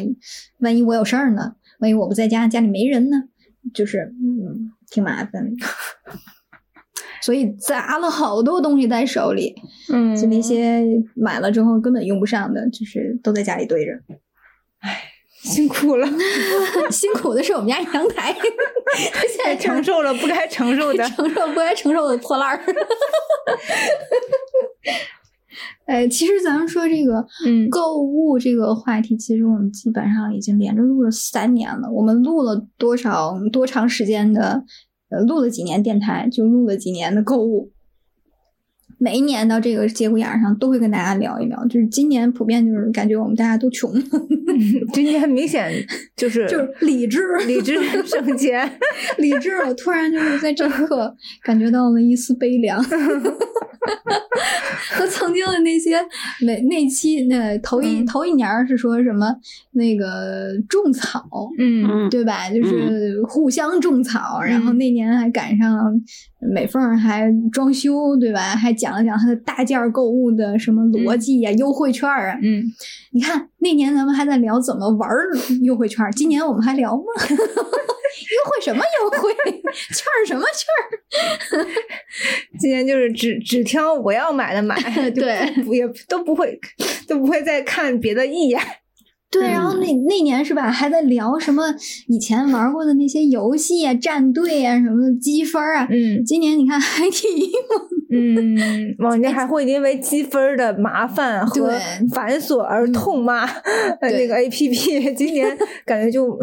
万一我有事儿呢，万一我不在家，家里没人呢，就是嗯，挺麻烦的。所以砸了好多东西在手里，
嗯，
就那些买了之后根本用不上的，就是都在家里堆着。
辛苦了，
辛苦的是我们家阳台，现在
承受了不该承受的。
承受不该承受的破烂儿。呃，其实咱们说这个，
嗯
购物这个话题，其实我们基本上已经连着录了三年了。我们录了多少多长时间的？呃，录了几年电台，就录了几年的购物。每一年到这个节骨眼儿上，都会跟大家聊一聊。就是今年普遍就是感觉我们大家都穷，
今年明显就是
就是理智，
理智省钱。
理智。我突然就是在这一刻感觉到了一丝悲凉。和曾经的那些每那期那头一、
嗯
头一年儿是说什么那个种草，
嗯
嗯，
对吧？就是互相种草，然后
嗯
那年还赶上美凤儿还装修，对吧？还讲了讲她的大件儿购物的什么逻辑呀、优惠券儿啊。
嗯，
你看那年咱们还在聊怎么玩儿优惠券儿，今年我们还聊吗？优惠什么优惠？券儿什么券儿？
今年就是只只挑我要买的买，就
对
不也都不会都不会再看别的一眼。
对，然后那那年是吧，还在聊什么以前玩过的那些游戏啊、战队啊、什么积分啊。
嗯
今年你看还提嘛，
嗯，往年 还会因为积分的麻烦和繁琐而痛骂那个 A P P。今年感觉就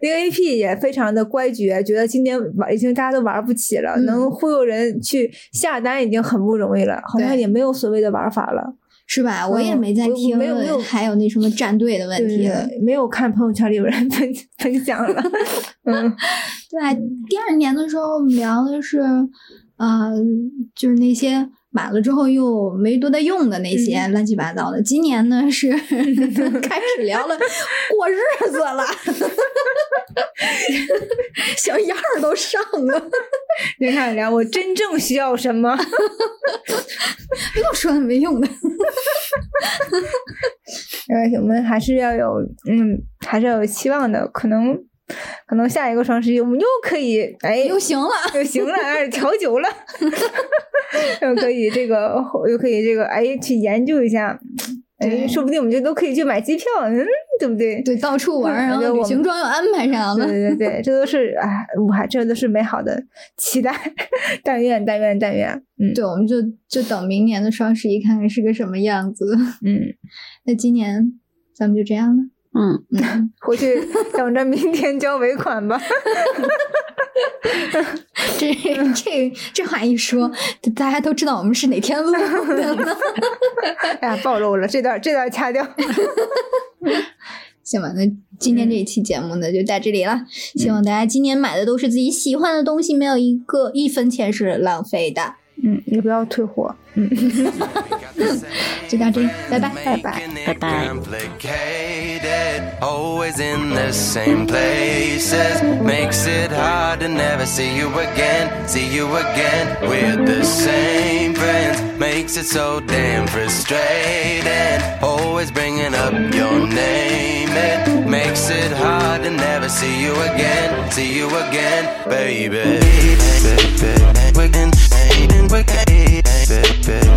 那个 A P P 也非常的乖觉，觉得今年玩已经大家都玩不起了，
嗯
能忽悠人去下单已经很不容易了，好像也没有所谓的玩法了。
是吧？我也没在听，
没有没有
还有那什么战队的问题
没有看朋友圈里有人分 分享了。嗯
对？第二年的时候，我们聊的是，呃，就是那些买了之后又没多大用的那些乱七八糟的。今年呢 是开始聊了过日子了，小样儿都上了。
你看聊我真正需要什么？
别跟我说那没用的。
呃，我们还是要有，嗯，还是要有期望的。可能，可能下一个双十一我们又可以，哎，
又行了，
又行了，哎，调酒了，又可以这个，又可以这个，哎，去研究一下，哎，说不定我们就都可以去买机票，嗯，对不对？
对，到处玩儿，然后旅行装又安排上了。
对对对，这都是哎，我还这都是美好的期待，但愿但愿但愿，嗯
对，我们就就等明年的双十一看看是个什么样子。
嗯，
那今年咱们就这样了。
嗯，
嗯，
回去 等着明天交尾款吧。
这这这这话一说，大家都知道我们是哪天录的了。
哎呀，暴露了，这段这段掐掉。
行吧，那今天这一期节目呢就到这里了。希望大家今年买的都是自己喜欢的东西，没有一个一分钱是浪费的。
嗯，也不要退货。嗯，
就到这里，拜拜，
拜拜。
Bye bye.
Complicated, always in the same places. Makes it hard to never see you again, see you again with the same friends. Makes it so damn frustrating. Always bringing up your name. It makes it hard to never see you again, see you again, baby. Wicked, wicked, wicked, wicked, always wicked, wicked, wicked, wicked,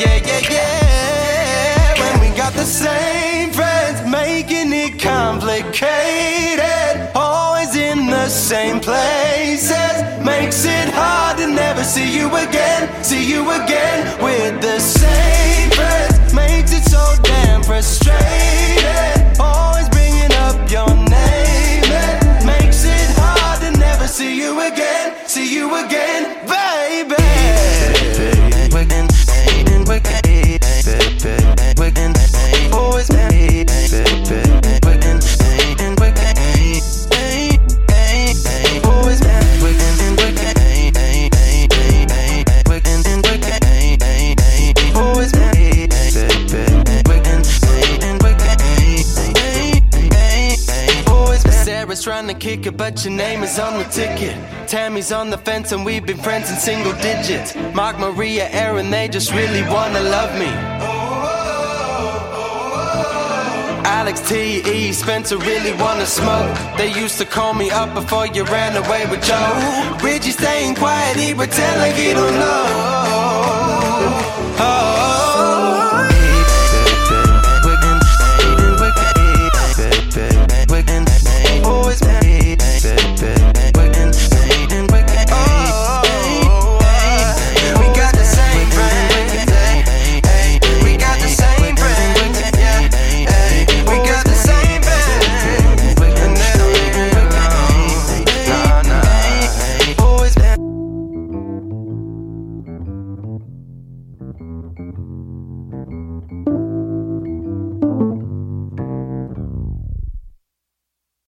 Yeah, yeah, yeah. When we got the same friends, making it complicated. Always in the same places, makes it hard to never see you again. See you again with the same friends, makes it so damn frustrated. Always bringing up your name, it makes it hard to never see you again. See you again, Sarah's trying to kick it, but your name is on the ticket. Tammy's on the fence, and we've been friends in single digits. Mark, Maria, Aaron, they just really wanna love me. Alex T, E, Spencer really wanna smoke. They used to call me up before you ran away with Joe. Reggie staying quiet, he pretend like he don't know.